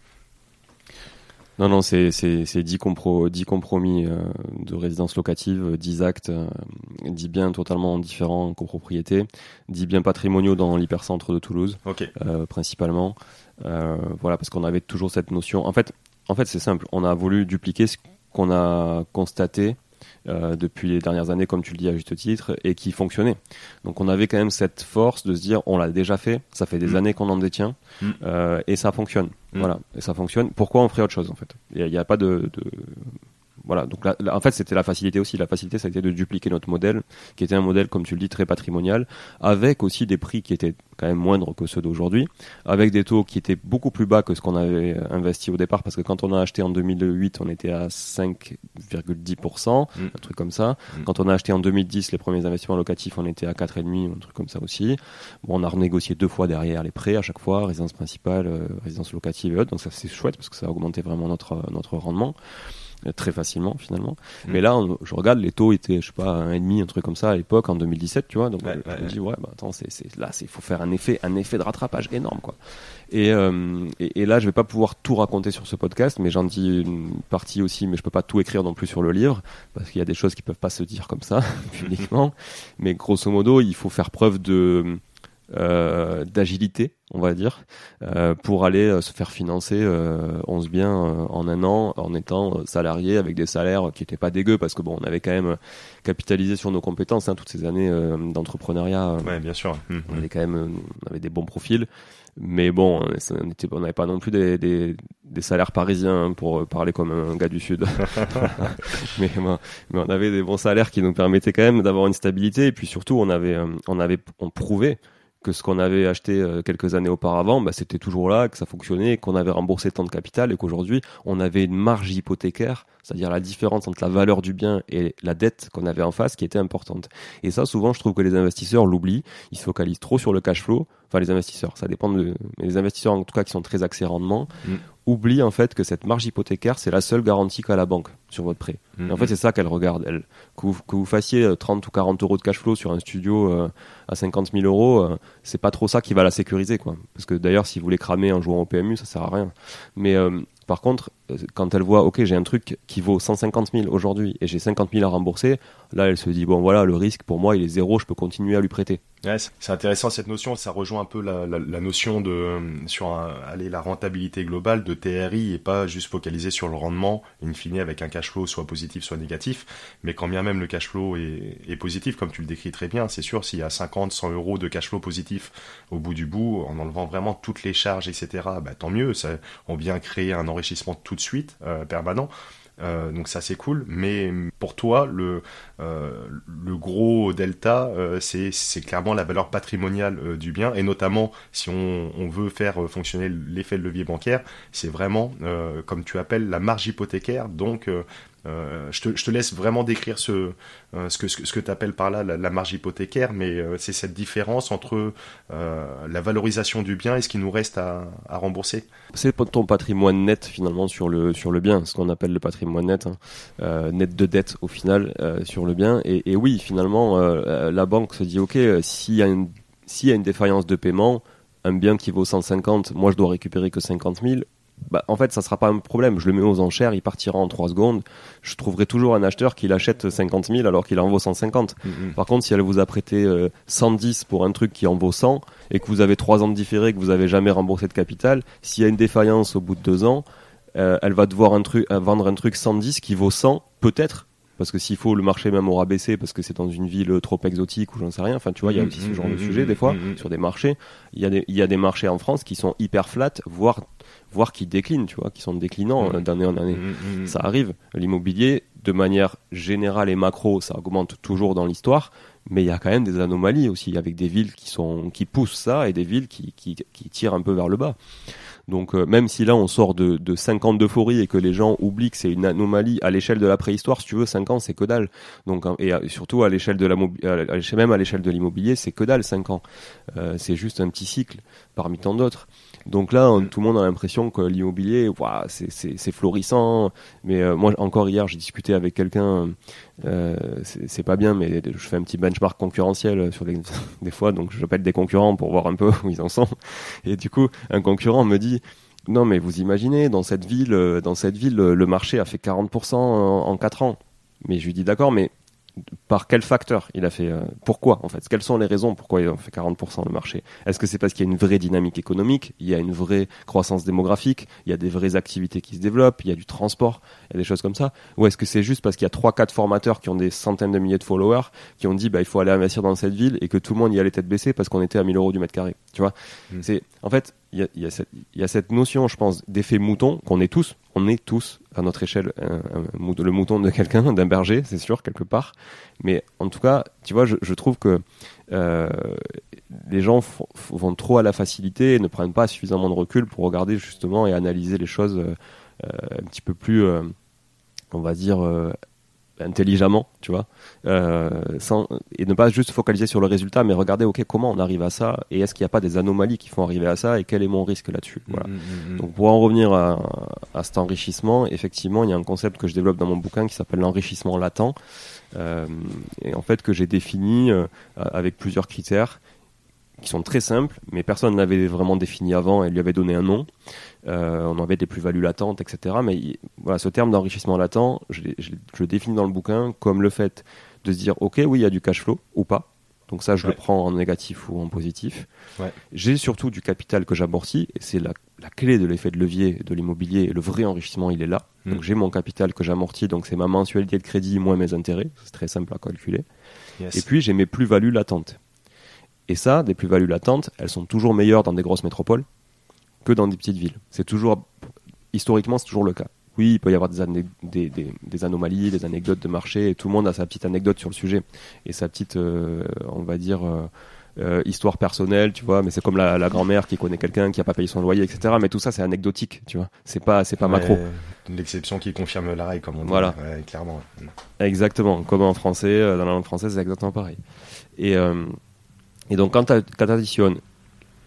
Non, non, c'est c'est c'est 10, compro, 10 compromis euh, de résidence locative, 10 actes, euh, 10 biens totalement différents en copropriété, 10 biens patrimoniaux dans l'hypercentre de Toulouse, euh, principalement. Euh, voilà, parce qu'on avait toujours cette notion. En fait, en fait c'est simple. On a voulu dupliquer ce qu'on a constaté euh, depuis les dernières années, comme tu le dis à juste titre, et qui fonctionnait. Donc on avait quand même cette force de se dire, on l'a déjà fait, ça fait des Mm. années qu'on en détient, Mm. euh, et ça fonctionne. Mm. Voilà, et ça fonctionne. Pourquoi on ferait autre chose en fait? Il n'y a, pas de, de- voilà. Donc là, là, en fait, c'était la facilité aussi. La facilité, ça a été de dupliquer notre modèle, qui était un modèle, comme tu le dis, très patrimonial, avec aussi des prix qui étaient quand même moindres que ceux d'aujourd'hui, avec des taux qui étaient beaucoup plus bas que ce qu'on avait euh, investi au départ, parce que quand on a acheté en 2008, on était à 5,10%, Mm. un truc comme ça. Mm. Quand on a acheté en 2010 les premiers investissements locatifs, on était à 4,5, un truc comme ça aussi. Bon, on a renégocié deux fois derrière les prêts à chaque fois, résidence principale, euh, résidence locative et autres, donc ça c'est chouette parce que ça a augmenté vraiment notre, notre rendement euh, très facilement finalement. Mm. Mais là, on- je regarde, les taux étaient, je sais pas, un et demi, un truc comme ça à l'époque, en 2017, tu vois. Donc Ouais, je ouais, me dis, ouais, bah attends, c'est, c'est, là, il faut faire un effet, un effet de rattrapage énorme, quoi. Et, euh, et, et là, je vais pas pouvoir tout raconter sur ce podcast, mais j'en dis une partie aussi, mais je peux pas tout écrire non plus sur le livre, parce qu'il y a des choses qui peuvent pas se dire comme ça, [LAUGHS] publiquement. Mais grosso modo, il faut faire preuve de euh, d'agilité, on va dire, euh, pour aller euh, se faire financer euh, 11 biens euh, en un an en étant salarié avec des salaires qui étaient pas dégueux parce que bon, on avait quand même capitalisé sur nos compétences hein, toutes ces années d'entrepreneuriat. ouais, bien sûr. Mmh, on avait quand même, on avait des bons profils. Mais bon, on n'avait pas non plus des, des, des salaires parisiens hein, pour parler comme un gars du Sud. [LAUGHS] [LAUGHS] mais, mais, on avait des bons salaires qui nous permettaient quand même d'avoir une stabilité. Et puis surtout, on avait, on avait, on prouvait que ce qu'on avait acheté euh, quelques années auparavant, bah, c'était toujours là, que ça fonctionnait, qu'on avait remboursé tant de capital et qu'aujourd'hui, on avait une marge hypothécaire, c'est-à-dire la différence entre la valeur du bien et la dette qu'on avait en face qui était importante. Et ça, souvent, je trouve que les investisseurs l'oublient, ils se focalisent trop sur le cash flow, enfin les investisseurs, ça dépend de... Mais les investisseurs, en tout cas, qui sont très axés rendement, mm. Oublient en fait que cette marge hypothécaire, c'est la seule garantie qu'a la banque sur votre prêt. Et en fait, c'est ça qu'elle regarde, elle. Que vous, que vous, fassiez 30 ou 40 euros de cash flow sur un studio euh, à 50 000 euros, euh, c'est pas trop ça qui va la sécuriser, quoi. Parce que d'ailleurs, si vous voulez cramer en jouant au PMU, ça sert à rien. Mais euh, par contre, euh, quand elle voit, ok, j'ai un truc qui vaut 150 000 aujourd'hui et j'ai 50 000 à rembourser, là, elle se dit, bon, voilà, le risque pour moi, il est zéro, je peux continuer à lui prêter. C'est intéressant cette notion, ça rejoint un peu la, notion de sur un, la rentabilité globale de TRI et pas juste focaliser sur le rendement, in fine avec un cash flow soit positif soit négatif, mais quand bien même le cash flow est, positif, comme tu le décris très bien, c'est sûr s'il y a 50, 100 euros de cash flow positif au bout du bout, en enlevant vraiment toutes les charges, etc., bah, tant mieux, on vient créer un enrichissement tout de suite euh, permanent. Euh, donc ça c'est cool, mais pour toi le euh, gros delta c'est clairement la valeur patrimoniale du bien. Et notamment si on, on veut faire fonctionner l'effet de levier bancaire, c'est vraiment comme tu appelles la marge hypothécaire. Donc euh, je, te, laisse vraiment décrire ce, euh, que, tu appelles par là la, marge hypothécaire, mais euh, c'est cette différence entre la valorisation du bien et ce qui nous reste à, rembourser. C'est ton patrimoine net finalement sur le, bien, ce qu'on appelle le patrimoine net, hein. net de dette au final sur le bien. Et, oui, finalement, la banque se dit, ok, s'il y, a une, y a une défaillance de paiement, un bien qui vaut 150, moi je dois récupérer que 50 000, bah, en fait, ça sera pas un problème. Je le mets aux enchères, il partira en 3 secondes. Je trouverai toujours un acheteur qui l'achète 50 000 alors qu'il en vaut 150. Mm-hmm. Par contre, si elle vous a prêté 110 euh, pour un truc qui en vaut 100 et que vous avez 3 ans de différé, que vous avez jamais remboursé de capital, s'il y a une défaillance au bout de 2 ans, euh, elle va devoir un truc, euh, vendre un truc 110 qui vaut 100, peut-être, parce que s'il faut le marché même aura baissé parce que c'est dans une ville trop exotique ou j'en sais rien enfin tu vois il y a mm-hmm. aussi ce genre de sujet des fois sur des marchés il y a des il y a des marchés en France qui sont hyper flat voire voire qui déclinent, tu vois, qui sont déclinants mmh. d'année en année. Mmh, mmh, ça arrive. L'immobilier, de manière générale et macro, ça augmente toujours dans l'histoire, mais il y a quand même des anomalies aussi, avec des villes qui sont qui poussent ça et des villes qui, qui, qui tirent un peu vers le bas. Donc euh, même si là on sort de, de 5 ans d'euphorie et que les gens oublient que c'est une anomalie à l'échelle de la préhistoire, si tu veux, 5 ans c'est que dalle. Donc hein, et surtout à l'échelle de la même à l'échelle de l'immobilier, c'est que dalle 5 ans. Euh, c'est juste un petit cycle parmi tant d'autres. Donc là, tout le monde a l'impression que l'immobilier, c'est florissant. Mais euh, moi, encore hier, j'ai discuté avec quelqu'un. Euh, c'est pas bien, mais je fais un petit benchmark concurrentiel sur les, [LAUGHS] des fois. Donc j'appelle des concurrents pour voir un peu où ils en sont. Et du coup, un concurrent me dit. Non, mais vous imaginez, dans cette ville, euh, dans cette ville, le marché a fait 40% en, en 4 ans. Mais je lui dis d'accord, mais par quel facteur il a fait euh, pourquoi en fait? Quelles sont les raisons pourquoi il a fait 40% le marché? Est-ce que c'est parce qu'il y a une vraie dynamique économique il y a une vraie croissance démographique il y a des vraies activités qui se développent il y a du transport il y a des choses comme ça? Ou est-ce que c'est juste parce qu'il y a trois quatre formateurs qui ont des centaines de milliers de followers qui ont dit bah il faut aller investir dans cette ville et que tout le monde y allait tête baissée parce qu'on était à 1000 euros du mètre carré? Tu vois hmm. c'est en fait il y a, y, a cette, y a cette notion je pense d'effet mouton qu'on est tous on est tous à notre échelle le mouton de quelqu'un, [LAUGHS] d'un berger, c'est sûr, quelque part. Mais en tout cas, tu vois, je, je trouve que euh, les gens vont trop à la facilité et ne prennent pas suffisamment de recul pour regarder justement et analyser les choses euh, un petit peu plus, euh, on va dire, euh, intelligemment, tu vois, euh, sans, et ne pas juste focaliser sur le résultat, mais regarder, ok, comment on arrive à ça, et est-ce qu'il n'y a pas des anomalies qui font arriver à ça, et quel est mon risque là-dessus. Voilà. Mm, mm, mm, Donc pour en revenir à, à, cet enrichissement, effectivement, il y a un concept que je développe dans mon bouquin qui s'appelle l'enrichissement latent, euh, et en fait que j'ai défini euh, avec plusieurs critères qui sont très simples, mais personne n'avait vraiment défini avant et lui avait donné un nom. Euh, on avait des plus-values latentes, etc. Mais voilà, ce terme d'enrichissement latent, je, je, je, le définis dans le bouquin comme le fait de se dire, ok, oui, il y a du cash flow ou pas. Donc ça, je le prends en négatif ou en positif. Ouais. J'ai surtout du capital que j'amortis, et c'est la, la clé de l'effet de levier de l'immobilier. Le vrai enrichissement, il est là. Mm. Donc j'ai mon capital que j'amortis, donc c'est ma mensualité de crédit moins mes intérêts. C'est très simple à calculer. Yes. Et puis j'ai mes plus-values latentes. Et ça, des plus-values latentes, elles sont toujours meilleures dans des grosses métropoles que dans des petites villes. C'est toujours, historiquement, c'est toujours le cas. Oui, il peut y avoir des, ané- des, des- des anomalies, des anecdotes de marché, et tout le monde a sa petite anecdote sur le sujet et sa petite, euh, on va dire, euh, euh, histoire personnelle, tu vois. Mais c'est comme la, la grand-mère qui connaît quelqu'un qui a pas payé son loyer, etc. Mais tout ça, c'est anecdotique, tu vois. C'est pas, c'est pas macro. Ouais, L'exception qui confirme la règle, comme on dit. Voilà. Ouais, clairement. Exactement, comme en français, dans la langue française, c'est exactement pareil. Et, euh, et donc, quand tu additionnes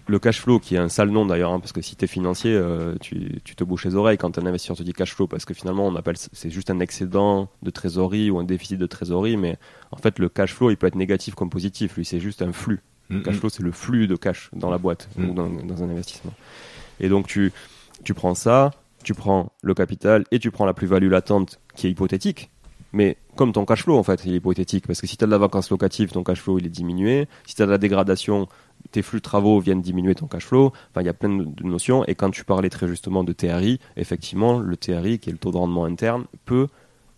le cash flow, qui est un sale nom d'ailleurs, hein, parce que si tu es financier, euh, tu, tu te bouches les oreilles quand un investisseur te dit cash flow, parce que finalement, on appelle c'est juste un excédent de trésorerie ou un déficit de trésorerie, mais en fait, le cash flow, il peut être négatif comme positif. Lui, c'est juste un flux. Mm, Le cash mm. flow, c'est le flux de cash dans la boîte Mm. ou dans, dans un investissement. Et donc, tu, tu prends ça, tu prends le capital et tu prends la plus-value latente qui est hypothétique. Mais comme ton cash flow, en fait, il est hypothétique. Parce que si tu as de la vacance locative, ton cash flow, il est diminué. Si tu as de la dégradation, tes flux de travaux viennent diminuer ton cash flow. Enfin, il y a plein de notions. Et quand tu parlais très justement de TRI, effectivement, le TRI, qui est le taux de rendement interne, peut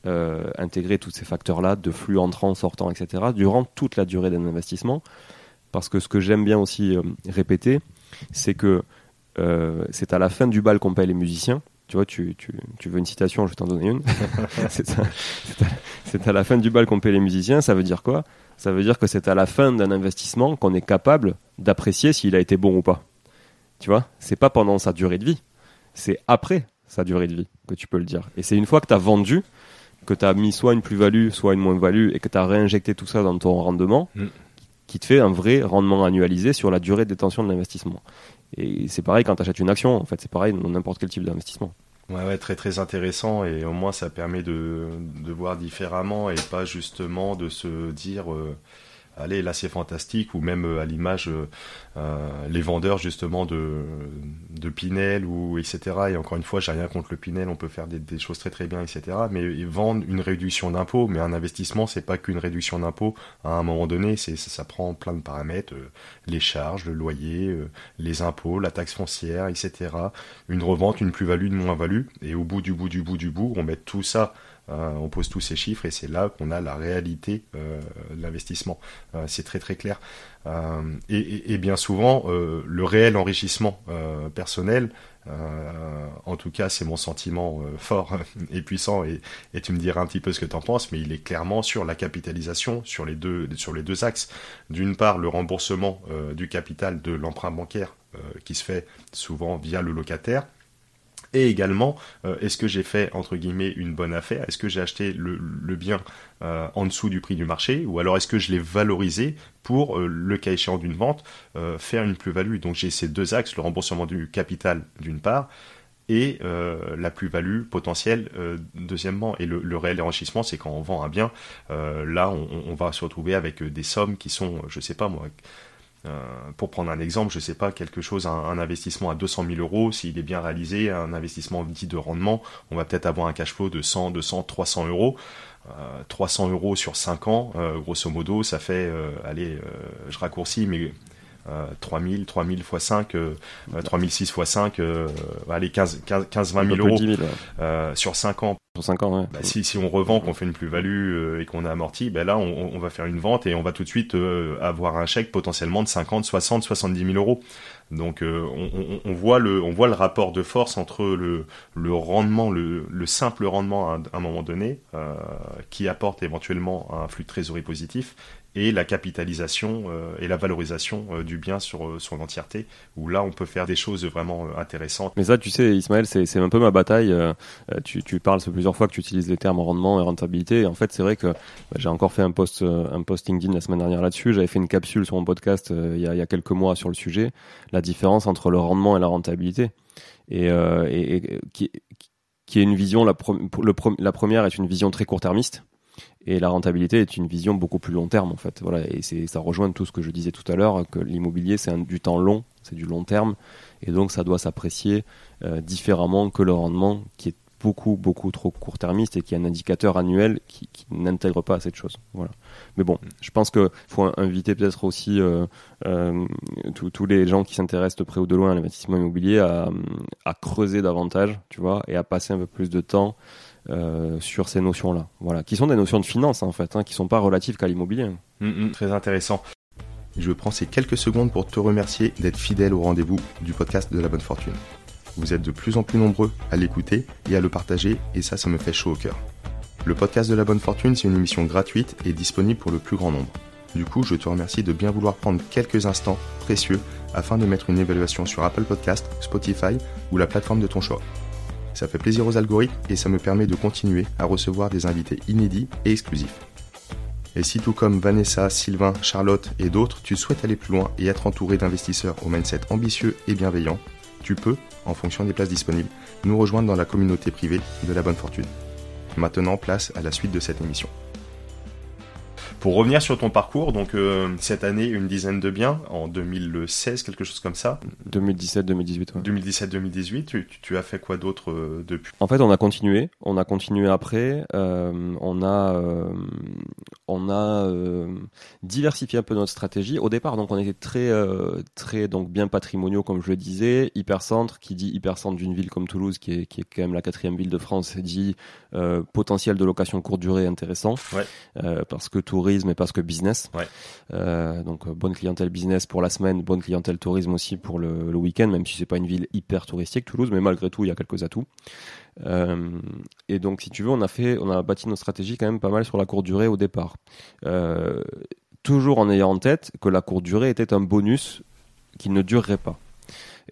euh, intégrer tous ces facteurs-là de flux entrant, sortant, etc., durant toute la durée d'un investissement. Parce que ce que j'aime bien aussi euh, répéter, c'est que euh, c'est à la fin du bal qu'on paye les musiciens. Tu vois, tu, tu, veux une citation, je vais t'en donner une. [LAUGHS] c'est c'est à- la fin du bal qu'on paye les musiciens. Ça veut dire quoi? Ça veut dire que c'est à la fin d'un investissement qu'on est capable d'apprécier s'il a été bon ou pas. Tu vois? C'est pas pendant sa durée de vie. C'est après sa durée de vie que tu peux le dire. Et c'est une fois que tu as vendu, que tu as mis soit une plus-value, soit une moins-value, et que tu as réinjecté tout ça dans ton rendement, Mm. qui te fait un vrai rendement annualisé sur la durée de détention de l'investissement. Et c'est pareil quand tu achètes une action, en fait, c'est pareil dans n'importe quel type d'investissement. Ouais, ouais, très très intéressant et au moins ça permet de, de voir différemment et pas justement de se dire euh, allez là c'est fantastique ou même euh, à l'image euh, euh, les vendeurs justement de, de Pinel ou etc et encore une fois j'ai rien contre le Pinel on peut faire des, choses très très bien etc mais ils vendent une réduction d'impôt mais un investissement c'est pas qu'une réduction d'impôt à un moment donné c'est ça, ça prend plein de paramètres les charges le loyer les impôts la taxe foncière etc une revente, une plus-value, une moins-value, et au bout du bout du bout du bout, on met tout ça, on pose tous ces chiffres, et c'est là qu'on a la réalité euh, de l'investissement. Euh, c'est très très clair. Euh, et, bien souvent, euh, le réel enrichissement euh, personnel, euh, en tout cas c'est mon sentiment euh, fort [LAUGHS] et puissant, et, tu me diras un petit peu ce que tu en penses, mais il est clairement sur la capitalisation, sur les deux, sur les deux axes. D'une part, le remboursement euh, du capital de l'emprunt bancaire euh, qui se fait souvent via le locataire. Et également, euh, est-ce que j'ai fait, entre guillemets, une bonne affaire? Est-ce que j'ai acheté le, bien euh, en dessous du prix du marché? Ou alors est-ce que je l'ai valorisé pour, euh, le cas échéant d'une vente, faire une plus-value? Donc j'ai ces deux axes, le remboursement du capital d'une part, et la plus-value potentielle deuxièmement. Et le, réel enrichissement, c'est quand on vend un bien, là on, on va se retrouver avec des sommes qui sont, je sais pas moi, euh, pour prendre un exemple, je sais pas, quelque chose, un, un investissement à 200 000 euros, s'il est bien réalisé, un investissement dit de rendement, on va peut-être avoir un cash flow de 100, 200, 300 euros. Euh, 300 euros sur 5 ans, euh, grosso modo, ça fait, euh, allez, euh, je raccourcis, mais euh, 3000, 3000 x 5, euh, euh, 3006 x 5, euh, allez, 15, 15, 15 20 000 Un peu plus de euros 10 000, ouais. euh, sur 5 ans Sur 5 ans, ouais. bah, si, si on revend, qu'on fait une plus-value euh, et qu'on a amorti, ben là, on, on va faire une vente et on va tout de suite euh, avoir un chèque potentiellement de 50, 60, 70 000 euros. Donc, euh, on, on- on voit le, on voit le rapport de force entre le, le rendement, le, le simple rendement à un, à un moment donné, euh, qui apporte éventuellement un flux de trésorerie positif, et la capitalisation euh, et la valorisation euh, du bien sur euh, son entièreté, où là, on peut faire des choses vraiment intéressantes. Mais ça, tu sais, Ismaël, c'est un peu ma bataille. tu, tu parles plusieurs fois que tu utilises les termes rendement et rentabilité. Et en fait, c'est vrai que bah, j'ai encore fait un post, un post LinkedIn la semaine dernière là-dessus. J'avais fait une capsule sur mon podcast il, y a, il y a quelques mois sur le sujet, la différence entre le rendement et la rentabilité. Et, euh, et, et qui, qui est une vision, la, la première est une vision très court-termiste. Et la rentabilité est une vision beaucoup plus long terme en fait. Voilà, et c'est ça rejoint tout ce que je disais tout à l'heure que l'immobilier c'est du temps long, c'est du long terme, et donc ça doit s'apprécier euh, différemment que le rendement qui est beaucoup, beaucoup trop court-termiste et qui est un indicateur annuel qui, n'intègre pas cette chose. Voilà. Mais bon, je pense qu'il faut inviter peut-être aussi euh, euh, tous les gens qui s'intéressent de près ou de loin à l'investissement immobilier à, creuser davantage, tu vois, et à passer un peu plus de temps euh, sur ces notions-là. Voilà, qui sont des notions de finance en fait, hein, qui sont pas relatives qu'à l'immobilier. Mm, mm, très intéressant. Je prends ces quelques secondes pour te remercier d'être fidèle au rendez-vous du podcast de la bonne fortune. Vous êtes de plus en plus nombreux à l'écouter et à le partager, et ça, ça me fait chaud au cœur. Le podcast de la bonne fortune, c'est une émission gratuite et disponible pour le plus grand nombre. Du coup, je te remercie de bien vouloir prendre quelques instants précieux afin de mettre une évaluation sur Apple Podcast, Spotify ou la plateforme de ton choix. Ça fait plaisir aux algorithmes et ça me permet de continuer à recevoir des invités inédits et exclusifs. Et si tout comme Vanessa, Sylvain, Charlotte et d'autres, tu souhaites aller plus loin et être entouré d'investisseurs au mindset ambitieux et bienveillant, tu peux, en fonction des places disponibles, nous rejoindre dans la communauté privée de la bonne fortune. Maintenant, place à la suite de cette émission. Pour revenir sur ton parcours, donc euh, cette année, une dizaine de biens, en 2016, quelque chose comme ça 2017-2018. 2017-2018, tu, as fait quoi d'autre euh, depuis? En fait, on a continué. On a continué après. Euh, on a, on a diversifié un peu notre stratégie. Au départ, donc, on était très, très donc, bien patrimoniaux, comme je le disais. Hypercentre, qui dit hypercentre d'une ville comme Toulouse, qui est, qui est quand même la quatrième ville de France, dit potentiel de location courte durée intéressant. Ouais. parce que Toulouse tourisme et parce que business. Euh, donc euh, bonne clientèle business pour la semaine, bonne clientèle tourisme aussi pour le, week-end, même si c'est pas une ville hyper touristique Toulouse, mais malgré tout il y a quelques atouts. Euh, et donc si tu veux, on a fait, on a bâti notre stratégie quand même pas mal sur la courte durée au départ. toujours en ayant en tête que la courte durée était un bonus qui ne durerait pas.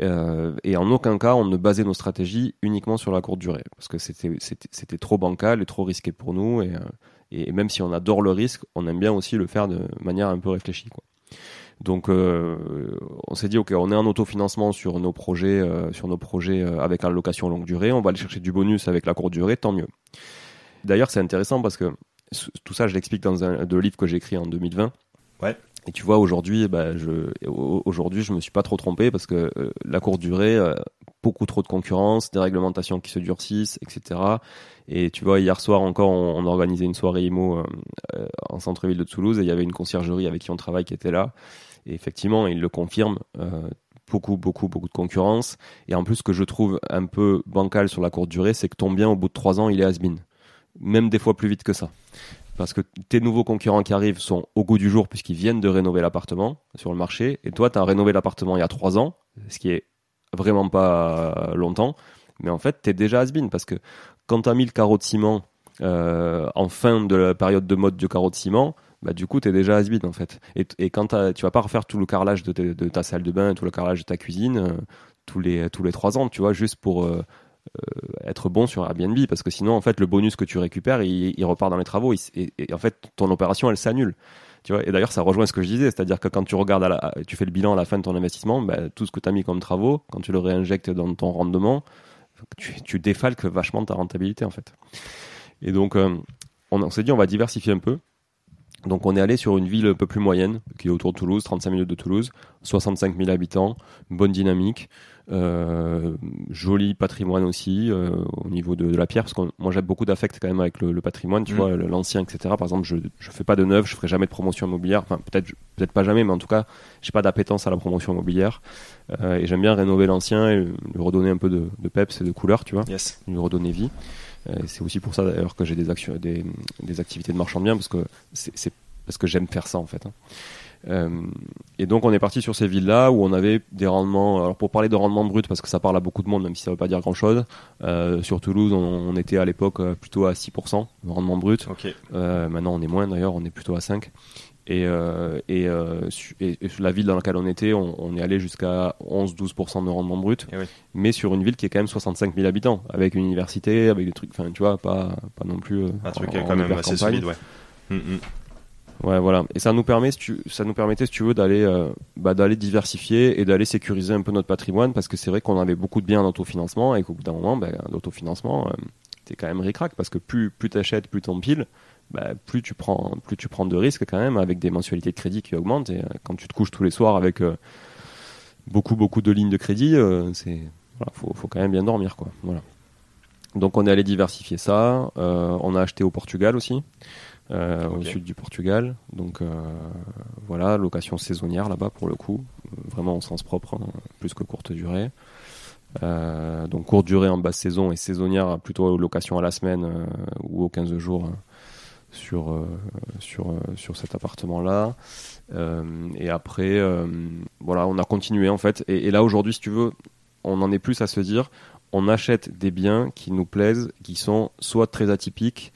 et en aucun cas, on ne basait nos stratégies uniquement sur la courte durée, parce que c'était trop bancal et trop risqué pour nous. Et, et même si on adore le risque, on aime bien aussi le faire de manière un peu réfléchie. Quoi. Donc, euh, on s'est dit, ok, on est en autofinancement sur nos projets, euh, sur nos projets euh, avec allocation longue durée. On va aller chercher du bonus avec la courte durée, tant mieux. D'ailleurs, c'est intéressant parce que tout ça, je l'explique dans un de livres que j'ai écrit en 2020. Ouais. Et tu vois, aujourd'hui, bah, je, aujourd'hui, je me suis pas trop trompé parce que la courte durée, beaucoup trop de concurrence, des réglementations qui se durcissent, etc. Et tu vois, hier soir encore, on, on organisait une soirée IMO euh, euh, en centre-ville de Toulouse et il y avait une conciergerie avec qui on travaille qui était là. Et effectivement, il le confirme. Euh, beaucoup, beaucoup, beaucoup de concurrence. Et en plus, ce que je trouve un peu bancal sur la courte durée, c'est que ton bien, au bout de trois ans, il est has-been. Même des fois plus vite que ça. Parce que tes nouveaux concurrents qui arrivent sont au goût du jour puisqu'ils viennent de rénover l'appartement sur le marché. Et toi, tu as rénové l'appartement il y a trois ans, ce qui est vraiment pas longtemps. Mais en fait, tu es déjà has-been parce que quand tu as mis le carreau de ciment euh, en fin de la période de mode du carreau de ciment, bah, du coup, tu es déjà has en fait. Et, et quand tu vas pas refaire tout le carrelage de, ta salle de bain, tout le carrelage de ta cuisine euh, tous les tous trois ans, tu vois, juste pour euh, être bon sur Airbnb, parce que sinon, en fait, le bonus que tu récupères, il, repart dans les travaux, et, en fait, ton opération, elle s'annule. Tu vois, et d'ailleurs, ça rejoint ce que je disais, c'est-à-dire que quand tu regardes, à la, tu fais le bilan à la fin de ton investissement, bah, tout ce que tu as mis comme travaux, quand tu le réinjectes dans ton rendement, tu, défalques vachement ta rentabilité en fait. Et donc, euh, on, s'est dit, on va diversifier un peu. Donc on est allé sur une ville un peu plus moyenne, qui est autour de Toulouse, 35 minutes de Toulouse, 65 000 habitants, bonne dynamique, euh, joli patrimoine aussi euh, au niveau de, la pierre, parce que moi j'ai beaucoup d'affect quand même avec le, patrimoine, tu mmh. vois, l'ancien, etc. Par exemple, je je fais pas de neuf, je ferai jamais de promotion immobilière, enfin peut-être peut-être pas jamais, mais en tout cas, j'ai pas d'appétence à la promotion immobilière euh, et j'aime bien rénover l'ancien et lui redonner un peu de, de peps et de couleur, tu vois, yes. lui redonner vie. c'est aussi pour ça d'ailleurs que j'ai des, des, des activités de marchand de biens parce que c'est parce que j'aime faire ça en fait. Hein. Euh, et donc on est parti sur ces villes-là où on avait des rendements. Alors pour parler de rendement brut, parce que ça parle à beaucoup de monde, même si ça veut pas dire grand-chose. Euh, sur Toulouse, on, était à l'époque euh, plutôt à 6% de rendement brut. maintenant on est moins d'ailleurs, on est plutôt à 5. Et, et, la ville dans laquelle on était, on, est allé jusqu'à 11-12% de rendement brut, eh mais sur une ville qui est quand même 65 000 habitants, avec une université, avec des trucs, enfin tu vois, pas, pas non plus. Un truc quand même assez solide, ouais. Mm, mm. Ouais, voilà. Et ça nous permet, ça nous permettait, si tu veux, d'aller, euh, bah, d'aller diversifier et d'aller sécuriser un peu notre patrimoine, parce que c'est vrai qu'on avait beaucoup de biens en autofinancement et qu'au bout d'un moment, bah, l'autofinancement, euh, t'es quand même ricrac, parce que plus, plus t'achètes, plus t'empiles, bah, plus tu prends, plus tu prends de risques quand même avec des mensualités de crédit qui augmentent. Et euh, quand tu te couches tous les soirs avec beaucoup, beaucoup de lignes de crédit, c'est, faut quand même bien dormir, quoi. Voilà. Donc on est allé diversifier ça. on a acheté au Portugal aussi. Au sud du Portugal. Donc voilà, location saisonnière là-bas pour le coup, vraiment au sens propre, hein, plus que courte durée. donc courte durée en basse saison et saisonnière plutôt location à la semaine ou aux 15 jours sur, euh, sur, euh, sur cet appartement-là. Euh, et après, voilà, on a continué en fait. Et, là aujourd'hui, si tu veux, on en est plus à se dire, on achète des biens qui nous plaisent, qui sont soit très atypiques,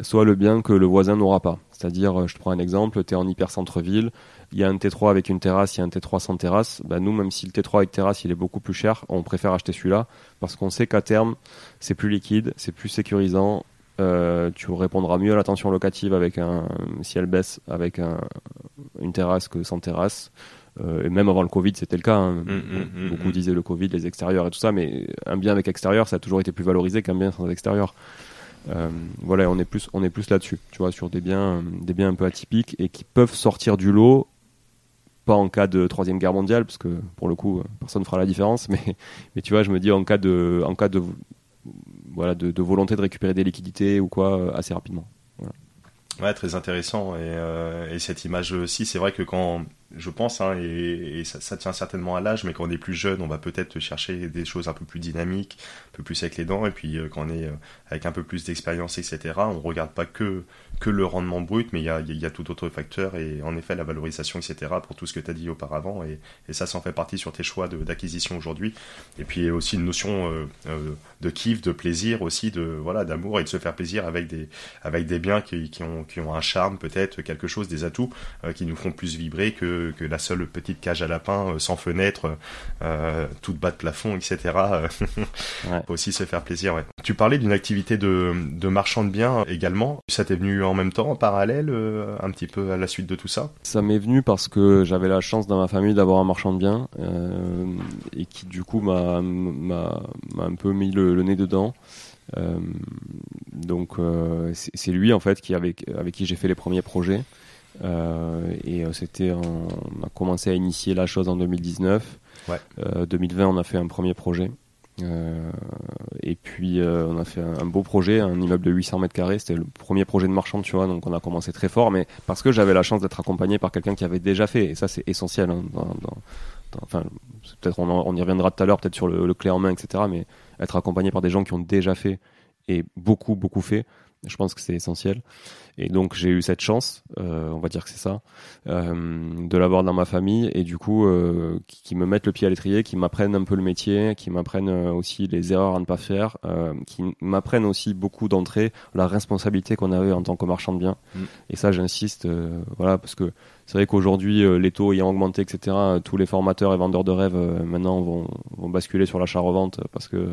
soit le bien que le voisin n'aura pas. C'est-à-dire, je te prends un exemple, tu es en hyper centre-ville, il y a un T3 avec une terrasse, il y a un T3 sans terrasse. Bah nous, même si le T3 avec terrasse, il est beaucoup plus cher, on préfère acheter celui-là parce qu'on sait qu'à terme, c'est plus liquide, c'est plus sécurisant euh, tu répondras mieux à l'attention locative avec un si elle baisse avec un, une terrasse que sans terrasse. Euh, et même avant le Covid, c'était le cas. Hein. Mmh, mmh, mmh, beaucoup disaient le Covid, les extérieurs et tout ça, mais un bien avec extérieur, ça a toujours été plus valorisé qu'un bien sans extérieur. Euh, voilà, on est plus, on est plus là-dessus, tu vois, sur des biens, des biens un peu atypiques et qui peuvent sortir du lot, pas en cas de troisième guerre mondiale, parce que pour le coup, personne ne fera la différence, [LAUGHS] mais, mais tu vois, je me dis en cas de, en cas de voilà, de, volonté de récupérer des liquidités ou quoi euh, assez rapidement. Ouais, très intéressant. Et, euh, et cette image aussi, c'est vrai que quand je pense, hein, et, ça, tient certainement à l'âge, mais quand on est plus jeune, on va peut-être chercher des choses un peu plus dynamiques, un peu plus avec les dents, et puis euh, quand on est euh, avec un peu plus d'expérience, etc., on regarde pas que, que le rendement brut, mais il y a, y a, tout autre facteur, et en effet la valorisation, etc., pour tout ce que tu as dit auparavant, et, et ça, ça en fait partie sur tes choix d'acquisition aujourd'hui. Et puis aussi une notion euh, de kiff, de plaisir aussi, de voilà, d'amour, et de se faire plaisir avec des, avec des biens qui, qui, ont, qui ont un charme, peut-être quelque chose, des atouts qui nous font plus vibrer que que, la seule petite cage à lapin euh, sans fenêtre, euh, toute bas de plafond, etc. [LAUGHS] ouais. Faut aussi se faire plaisir. Ouais. Tu parlais d'une activité de, de, marchand de biens également. Ça t'est venu en même temps, en parallèle, euh, un petit peu à la suite de tout ça? Ça m'est venu parce que j'avais la chance dans ma famille d'avoir un marchand de biens et qui du coup m'a un peu mis le, nez dedans. donc c'est lui en fait qui avec, avec qui j'ai fait les premiers projets. Euh, et euh, c'était, on a commencé à initier la chose en 2019. Ouais. 2020, euh, on a fait un premier projet. Euh, et puis on a fait un, beau projet, un immeuble de 800 mètres carrés. C'était le premier projet de marchand, tu vois. Donc on a commencé très fort, mais parce que j'avais la chance d'être accompagné par quelqu'un qui avait déjà fait. Et ça, c'est essentiel. Hein, dans, dans, enfin, peut-être on, on, y reviendra tout à l'heure, peut-être sur le, le, clé en main, etc. Mais être accompagné par des gens qui ont déjà fait et beaucoup, beaucoup fait, je pense que c'est essentiel. Et donc j'ai eu cette chance, euh, on va dire que c'est ça, euh, de l'avoir dans ma famille et du coup euh, qui, me mettent le pied à l'étrier, qui m'apprennent un peu le métier, qui m'apprennent aussi les erreurs à ne pas faire, qui m'apprennent aussi beaucoup d'entrée, la responsabilité qu'on avait en tant que marchand de biens. Mm. Et ça j'insiste, voilà, parce que c'est vrai qu'aujourd'hui les taux ayant augmenté, etc., tous les formateurs et vendeurs de rêves maintenant vont, vont basculer sur l'achat-revente parce que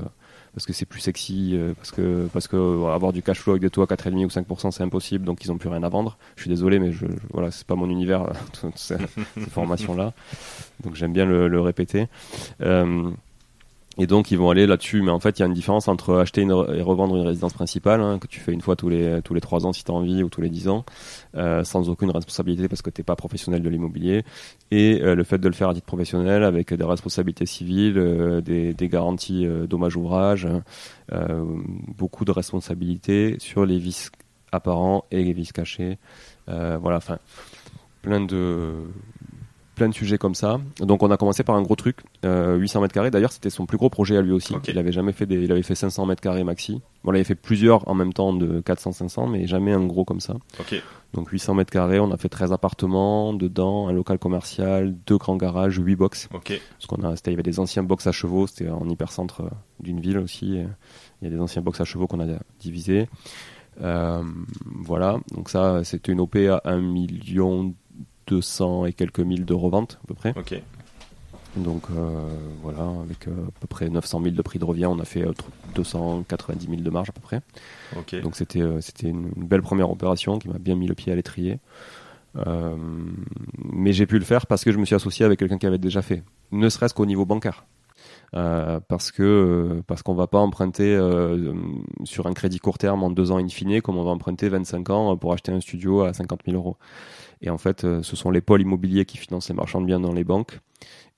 parce que c'est plus sexy, euh, parce que parce que euh, avoir du cash flow avec des taux à 4,5 ou 5% c'est impossible, donc ils ont plus rien à vendre. Je suis désolé, mais je, voilà, c'est pas mon univers [LAUGHS] ces, formations là, donc j'aime bien le, le répéter. Euh, et donc ils vont aller là-dessus, mais en fait il y a une différence entre acheter et revendre une résidence principale hein, que tu fais une fois tous les tous les trois ans si tu as envie ou tous les dix ans, euh, sans aucune responsabilité parce que t'es pas professionnel de l'immobilier, et euh, le fait de le faire à titre professionnel avec des responsabilités civiles, euh, des, des, garanties dommages ouvrages, beaucoup de responsabilités sur les vices apparents et les vices cachés, voilà, enfin plein de plein de sujets comme ça. Donc on a commencé par un gros truc, 800 euh, mètres carrés. D'ailleurs, c'était son plus gros projet à lui aussi. Il avait jamais fait des, il avait fait 500 mètres carrés maxi. Bon, il avait fait plusieurs en même temps de 400-500, mais jamais un gros comme ça. Donc 800 mètres carrés, on a fait 13 appartements dedans, un local commercial, deux grands garages, 8 box. Parce qu'on a, il y avait des anciens box à chevaux, c'était en hypercentre euh, d'une ville aussi. Il y a des anciens box à chevaux qu'on a divisés. Euh, voilà, donc ça, c'était une OP à 1 million 200 et quelques mille de revente à peu près. Ok. Donc euh, voilà, avec euh, à peu près 900 000 de prix de revient, on a fait 290 euh, 000 de marge à peu près. Donc c'était c'était une, belle première opération qui m'a bien mis le pied à l'étrier. mais j'ai pu le faire parce que je me suis associé avec quelqu'un qui avait déjà fait, ne serait-ce qu'au niveau bancaire. Parce que parce qu'on va pas emprunter sur un crédit court terme en deux ans in fine comme on va emprunter 25 ans pour acheter un studio à 50 000 euros. Et en fait, euh, ce sont les pôles immobiliers qui financent les marchands de biens dans les banques.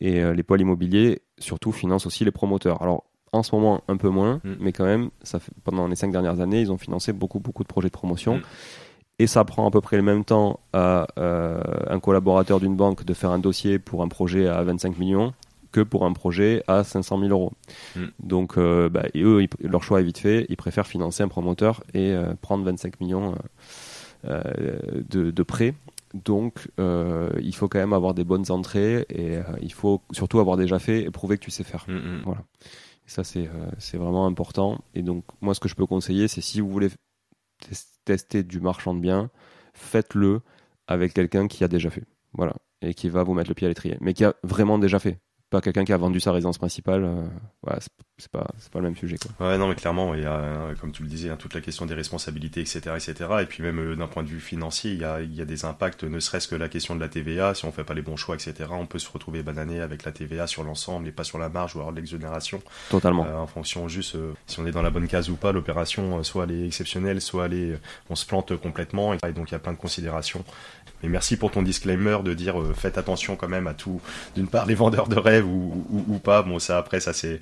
Et euh, les pôles immobiliers, surtout, financent aussi les promoteurs. Alors, En ce moment, un peu moins, Mm. mais quand même, ça fait, pendant les cinq dernières années, ils ont financé beaucoup, beaucoup de projets de promotion. Mm. Et ça prend à peu près le même temps à euh, un collaborateur d'une banque de faire un dossier pour un projet à 25 millions que pour un projet à 500 000 euros. Mm. Donc, euh, bah, et eux, ils- leur choix est vite fait. Ils préfèrent financer un promoteur et euh, prendre 25 millions euh, euh, de, de prêts. Donc, il faut quand même avoir des bonnes entrées et il faut surtout avoir déjà fait et prouver que tu sais faire. Mm, mm. Voilà. Et ça, c'est vraiment important. Et donc, moi, ce que je peux conseiller, c'est si vous voulez tes- tester du marchand de biens, faites-le avec quelqu'un qui a déjà fait. Voilà. Et qui va vous mettre le pied à l'étrier. Mais qui a vraiment déjà fait. Pas quelqu'un qui a vendu sa résidence principale. euh, c'est- pas, c'est pas le même sujet. Quoi. Ouais, non, mais clairement, il y a, comme tu le disais, hein, toute la question des responsabilités, etc., etc. Et puis même euh, d'un point de vue financier, il y a, il y a des impacts, ne serait-ce que la question de la TVA. Si on fait pas les bons choix, etc., on peut se retrouver banané avec la TVA sur l'ensemble et pas sur la marge ou alors l'exonération. Totalement. Euh, en fonction juste euh, si on est dans la bonne case ou pas, l'opération, soit elle est exceptionnelle, soit elle est, on se plante complètement. Et donc il y a plein de considérations. Mais merci pour ton disclaimer de dire faites attention quand même à tout. D'une part, les [LAUGHS] vendeurs de rêves ou, ou, ou pas. Bon, ça après, ça c'est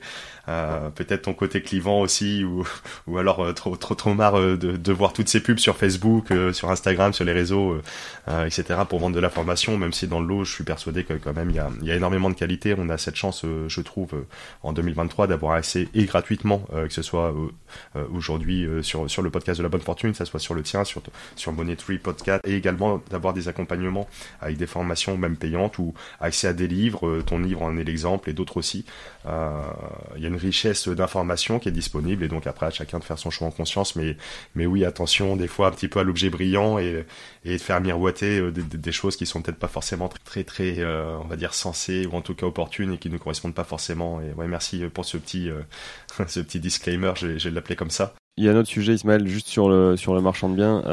euh, peut-être ton côté clivant aussi, ou, [LAUGHS] ou alors euh, trop trop trop marre euh, de, de voir toutes ces pubs sur Facebook, euh, sur Instagram, sur les réseaux, euh, euh, etc. pour vendre de la formation. Même si dans le lot, je suis persuadé que quand même il y a, y a énormément de qualité. On a cette chance, je trouve, en 2023 d'avoir accès et gratuitement, que ce soit aujourd'hui sur sur le podcast de la bonne fortune, que ça soit sur le tien, sur sur Money Tree Podcast, et également d'avoir des accompagnements avec des formations même payantes ou accès à des livres. ton livre en est l'exemple et d'autres aussi. Il y a une richesse d'informations qui est disponible et donc après à chacun de faire son choix en conscience. Mais mais oui, attention des fois un petit peu à l'objet brillant et et de faire miroiter euh, des, choses qui sont peut-être pas forcément très très, euh, on va dire sensées ou en tout cas opportunes et qui ne correspondent pas forcément. Et ouais, merci pour ce petit euh, [LAUGHS] ce petit disclaimer, je vais, l'appeler comme ça. Il y a un autre sujet, Ismaël, juste sur le, sur le marchand de biens.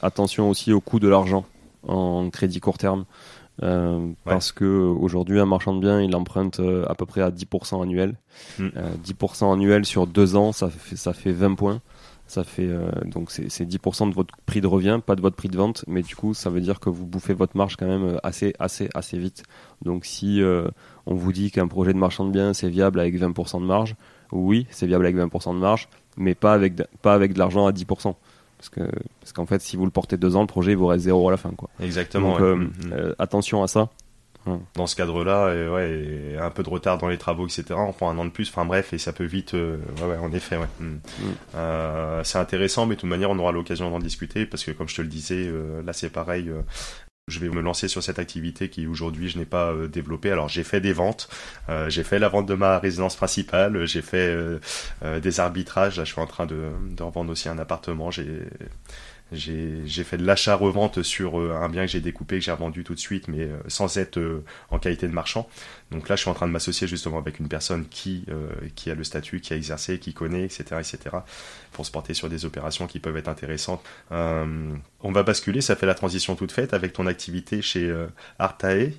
Attention aussi au coût de l'argent en crédit court terme. Euh, Parce que aujourd'hui, un marchand de biens, il emprunte euh, à peu près à 10% annuel. Mm. Euh, 10% annuel sur deux ans, ça fait, ça fait 20 points. Ça fait euh, donc c'est c'est 10% de votre prix de revient, pas de votre prix de vente, mais du coup ça veut dire que vous bouffez votre marge quand même assez assez assez vite. Donc si euh, on vous dit qu'un projet de marchand de biens c'est viable avec 20% de marge, oui c'est viable avec 20% de marge, mais pas avec de, pas avec de l'argent à 10%. Parce que parce qu'en fait si vous le portez deux ans, le projet il vous reste zéro à la fin quoi. Exactement. Donc ouais. euh, Mhm. euh, attention à ça. dans ce cadre-là, et ouais, et un peu de retard dans les travaux, etc. On prend un an de plus, enfin bref, et ça peut vite, euh, ouais, ouais, en effet, ouais. Mm. Euh, c'est intéressant, mais de toute manière, on aura l'occasion d'en discuter, parce que comme je te le disais, euh, là c'est pareil. Je vais me lancer sur cette activité qui aujourd'hui je n'ai pas euh, développée. Alors j'ai fait des ventes, euh, j'ai fait la vente de ma résidence principale, j'ai fait euh, des arbitrages. Là je suis en train de, de revendre aussi un appartement. J'ai j'ai fait de l'achat-revente sur euh, un bien que j'ai découpé, que j'ai revendu tout de suite, mais euh, sans être euh, en qualité de marchand. Donc là, je suis en train de m'associer justement avec une personne qui euh, qui a le statut, qui a exercé, qui connaît, etc., etc., pour se porter sur des opérations qui peuvent être intéressantes. Euh, on va basculer, ça fait la transition toute faite avec ton activité chez Artae,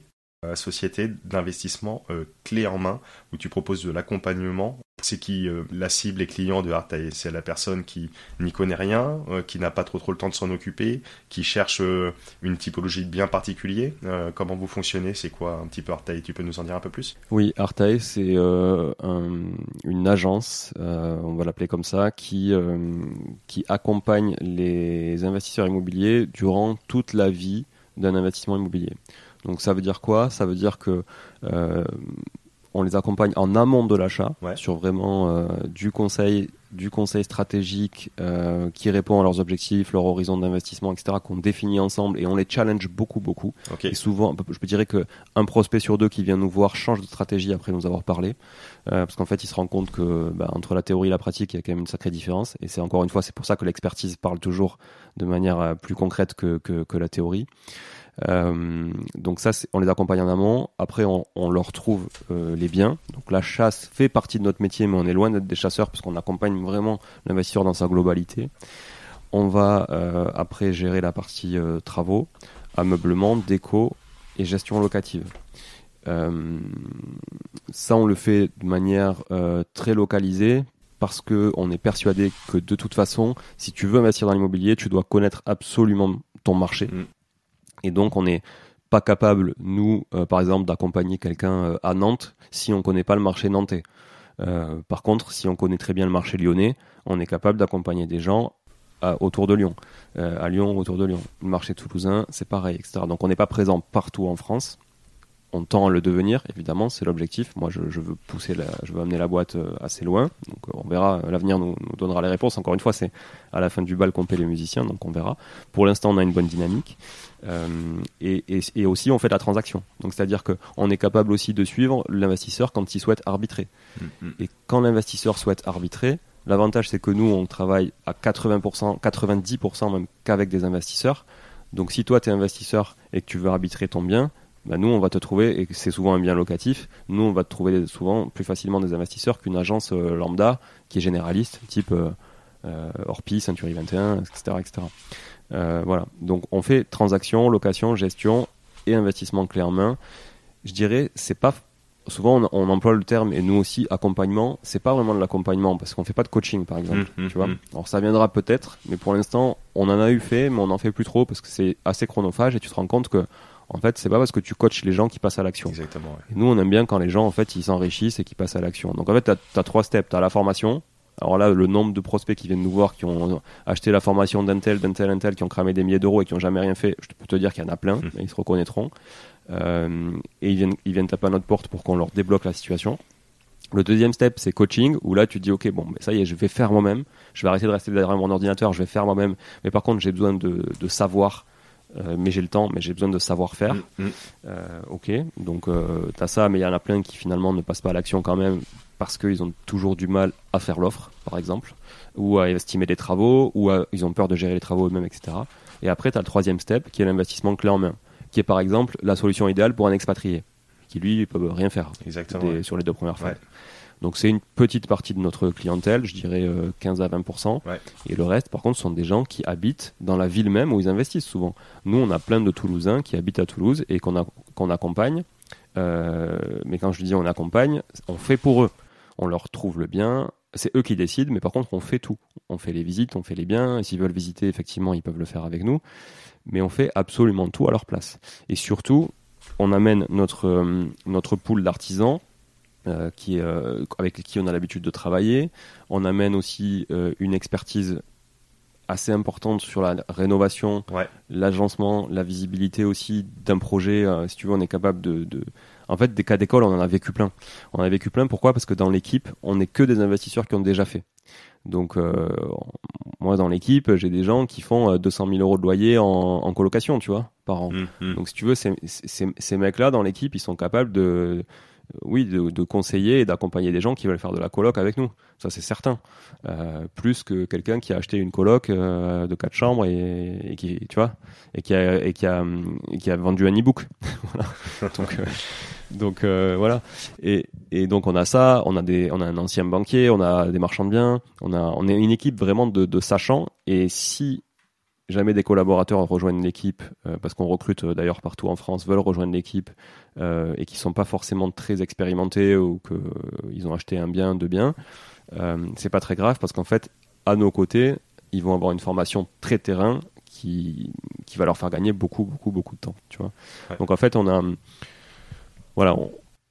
société d'investissement euh, clé en main, où tu proposes de l'accompagnement. C'est qui euh, la cible et client de Artae C'est la personne qui n'y connaît rien, euh, qui n'a pas trop trop le temps de s'en occuper, qui cherche euh, une typologie bien particulier. Euh, comment vous fonctionnez? C'est quoi un petit peu Artae Tu peux nous en dire un peu plus? Oui, Artae, c'est euh, un- une agence, euh, on va l'appeler comme ça, euh, qui accompagne les investisseurs immobiliers durant toute la vie d'un investissement immobilier. Donc ça veut dire quoi? Ça veut dire que euh, on les accompagne en amont de l'achat Ouais. sur vraiment euh, du conseil du conseil stratégique euh, qui répond à leurs objectifs, leur horizon d'investissement, etc. qu'on définit ensemble et on les challenge beaucoup beaucoup. Ok. Et souvent, je me dirais que un prospect sur deux qui vient nous voir change de stratégie après nous avoir parlé, euh, parce qu'en fait, il se rend compte que bah, entre la théorie et la pratique, il y a quand même une sacrée différence. Et c'est encore une fois, c'est pour ça que l'expertise parle toujours de manière euh, plus concrète que, que, que la théorie. Euh, donc ça, on les accompagne en amont. Après, on, leur trouve euh, les biens. Donc la chasse fait partie de notre métier, mais on est loin d'être des chasseurs parce qu'on accompagne vraiment l'investisseur dans sa globalité. On va euh, après gérer la partie travaux, ameublement, déco et gestion locative. Ça, on le fait de manière très localisée parce que on est persuadé que de toute façon, si tu veux investir dans l'immobilier, tu dois connaître absolument ton marché. Mm. Et donc, on n'est pas capable, nous, euh, par exemple, d'accompagner quelqu'un euh, à Nantes si on connaît pas le marché nantais. Euh, par contre, si on connaît très bien le marché lyonnais, on est capable d'accompagner des gens autour de Lyon, à Lyon, autour de Lyon. Le marché toulousain, c'est pareil, etc. Donc on n'est pas présent partout en France, on tend à le devenir, évidemment, c'est l'objectif. Moi, je, veux pousser, je veux amener la boîte assez loin. Donc, on verra. L'avenir nous, donnera les réponses. Encore une fois, c'est à la fin du bal qu'on paie les musiciens, donc on verra. Pour l'instant, on a une bonne dynamique. Euh, et, aussi, on fait de la transaction. Donc, c'est-à-dire qu'on est capable aussi de suivre l'investisseur quand il souhaite arbitrer. Mm-hmm. Et quand l'investisseur souhaite arbitrer, l'avantage, c'est que nous, on travaille à 80%, 90% même qu'avec des investisseurs. Donc, si toi, tu es investisseur et que tu veux arbitrer ton bien, bah, nous on va te trouver, et c'est souvent un bien locatif, nous on va te trouver souvent plus facilement des investisseurs qu'une agence euh, lambda qui est généraliste, type euh, euh Orpi, Century 21, etc. etc. Euh, voilà, donc on fait transaction, location, gestion et investissement clé en main. Je dirais, c'est pas souvent on, emploie le terme et nous aussi accompagnement c'est pas vraiment de l'accompagnement parce qu'on fait pas de coaching par exemple mmh, mmh, tu vois mmh. alors ça viendra peut-être mais pour l'instant on en a eu fait mais on n'en fait plus trop parce que c'est assez chronophage et tu te rends compte que en fait, c'est pas parce que tu coaches les gens qui passent à l'action. Exactement. nous, on aime bien quand les gens, en fait, ils s'enrichissent et qui passent à l'action. Donc, en fait, tu as, trois steps. Tu as la formation. Alors là, le nombre de prospects qui viennent nous voir, qui ont acheté la formation d'Intel, d'Intel, Intel, qui ont cramé des milliers d'euros et qui ont jamais rien fait, je peux te dire qu'il y en a plein, hum. ils se reconnaîtront. Euh, et ils viennent, ils viennent taper à notre porte pour qu'on leur débloque la situation. Le deuxième step, c'est coaching, où là, tu dis, OK, bon, ça y est, je vais faire moi-même. Je vais arrêter de rester derrière mon ordinateur, je vais faire moi-même. Mais par contre, j'ai besoin de, de savoir euh, mais j'ai le temps, mais j'ai besoin de savoir-faire. Mm, mm. Euh, ok, donc euh, tu as ça, mais il y en a plein qui finalement ne passent pas à l'action quand même parce qu'ils ont toujours du mal à faire l'offre, par exemple, ou à estimer les travaux, ou ils ont peur de gérer les travaux eux-mêmes, etc. Et après, tu as le troisième step qui est l'investissement clé en main, qui est par exemple la solution idéale pour un expatrié, qui lui ne peut rien faire Exactement, sur les deux premières fois. Donc c'est une petite partie de notre clientèle, je dirais 15 euh, à 20%. Et le reste, par contre, sont des gens qui habitent dans la ville même où ils investissent souvent. Nous, on a plein de Toulousains qui habitent à Toulouse et qu'on qu'on accompagne. Euh, mais quand je dis on accompagne, on fait pour eux. On leur trouve le bien. C'est eux qui décident, mais par contre, on fait tout. On fait les visites, on fait les biens. Et s'ils veulent visiter, effectivement, ils peuvent le faire avec nous. Mais on fait absolument tout à leur place. Et surtout, on amène notre, euh, notre pool d'artisans euh, qui, euh, avec qui on a l'habitude de travailler. On amène aussi une expertise assez importante sur la rénovation, l'agencement, la visibilité aussi d'un projet. si tu veux, on est capable de, de... En fait, des cas d'école, on en a vécu plein. On en a vécu plein. Pourquoi? Parce que dans l'équipe, on n'est que des investisseurs qui ont déjà fait. Donc, moi, dans l'équipe, j'ai des gens qui font 200 000 euros de loyer en, en colocation, tu vois, par an. Mmh, mmh. Donc, si tu veux, ces, ces, ces mecs-là, dans l'équipe, ils sont capables de oui, de, conseiller et d'accompagner des gens qui veulent faire de la coloc avec nous. Ça, c'est certain. Euh, plus que quelqu'un qui a acheté une coloc euh, de quatre chambres et, qui, tu vois, et qui a, et qui a, qui a vendu un e-book. [LAUGHS] donc, euh, donc voilà. Et, et, donc on a ça, on a des, on a un ancien banquier, on a des marchands de biens, on a, on est une équipe vraiment de, sachants. Et si jamais des collaborateurs rejoignent l'équipe, parce qu'on recrute d'ailleurs partout en France, veulent rejoindre l'équipe euh, et qui sont pas forcément très expérimentés ou qu'ils ont acheté un bien, deux biens, c'est pas très grave parce qu'en fait, à nos côtés, ils vont avoir une formation très terrain qui, qui va leur faire gagner beaucoup, beaucoup, beaucoup de temps. Tu vois Donc en fait, on a voilà,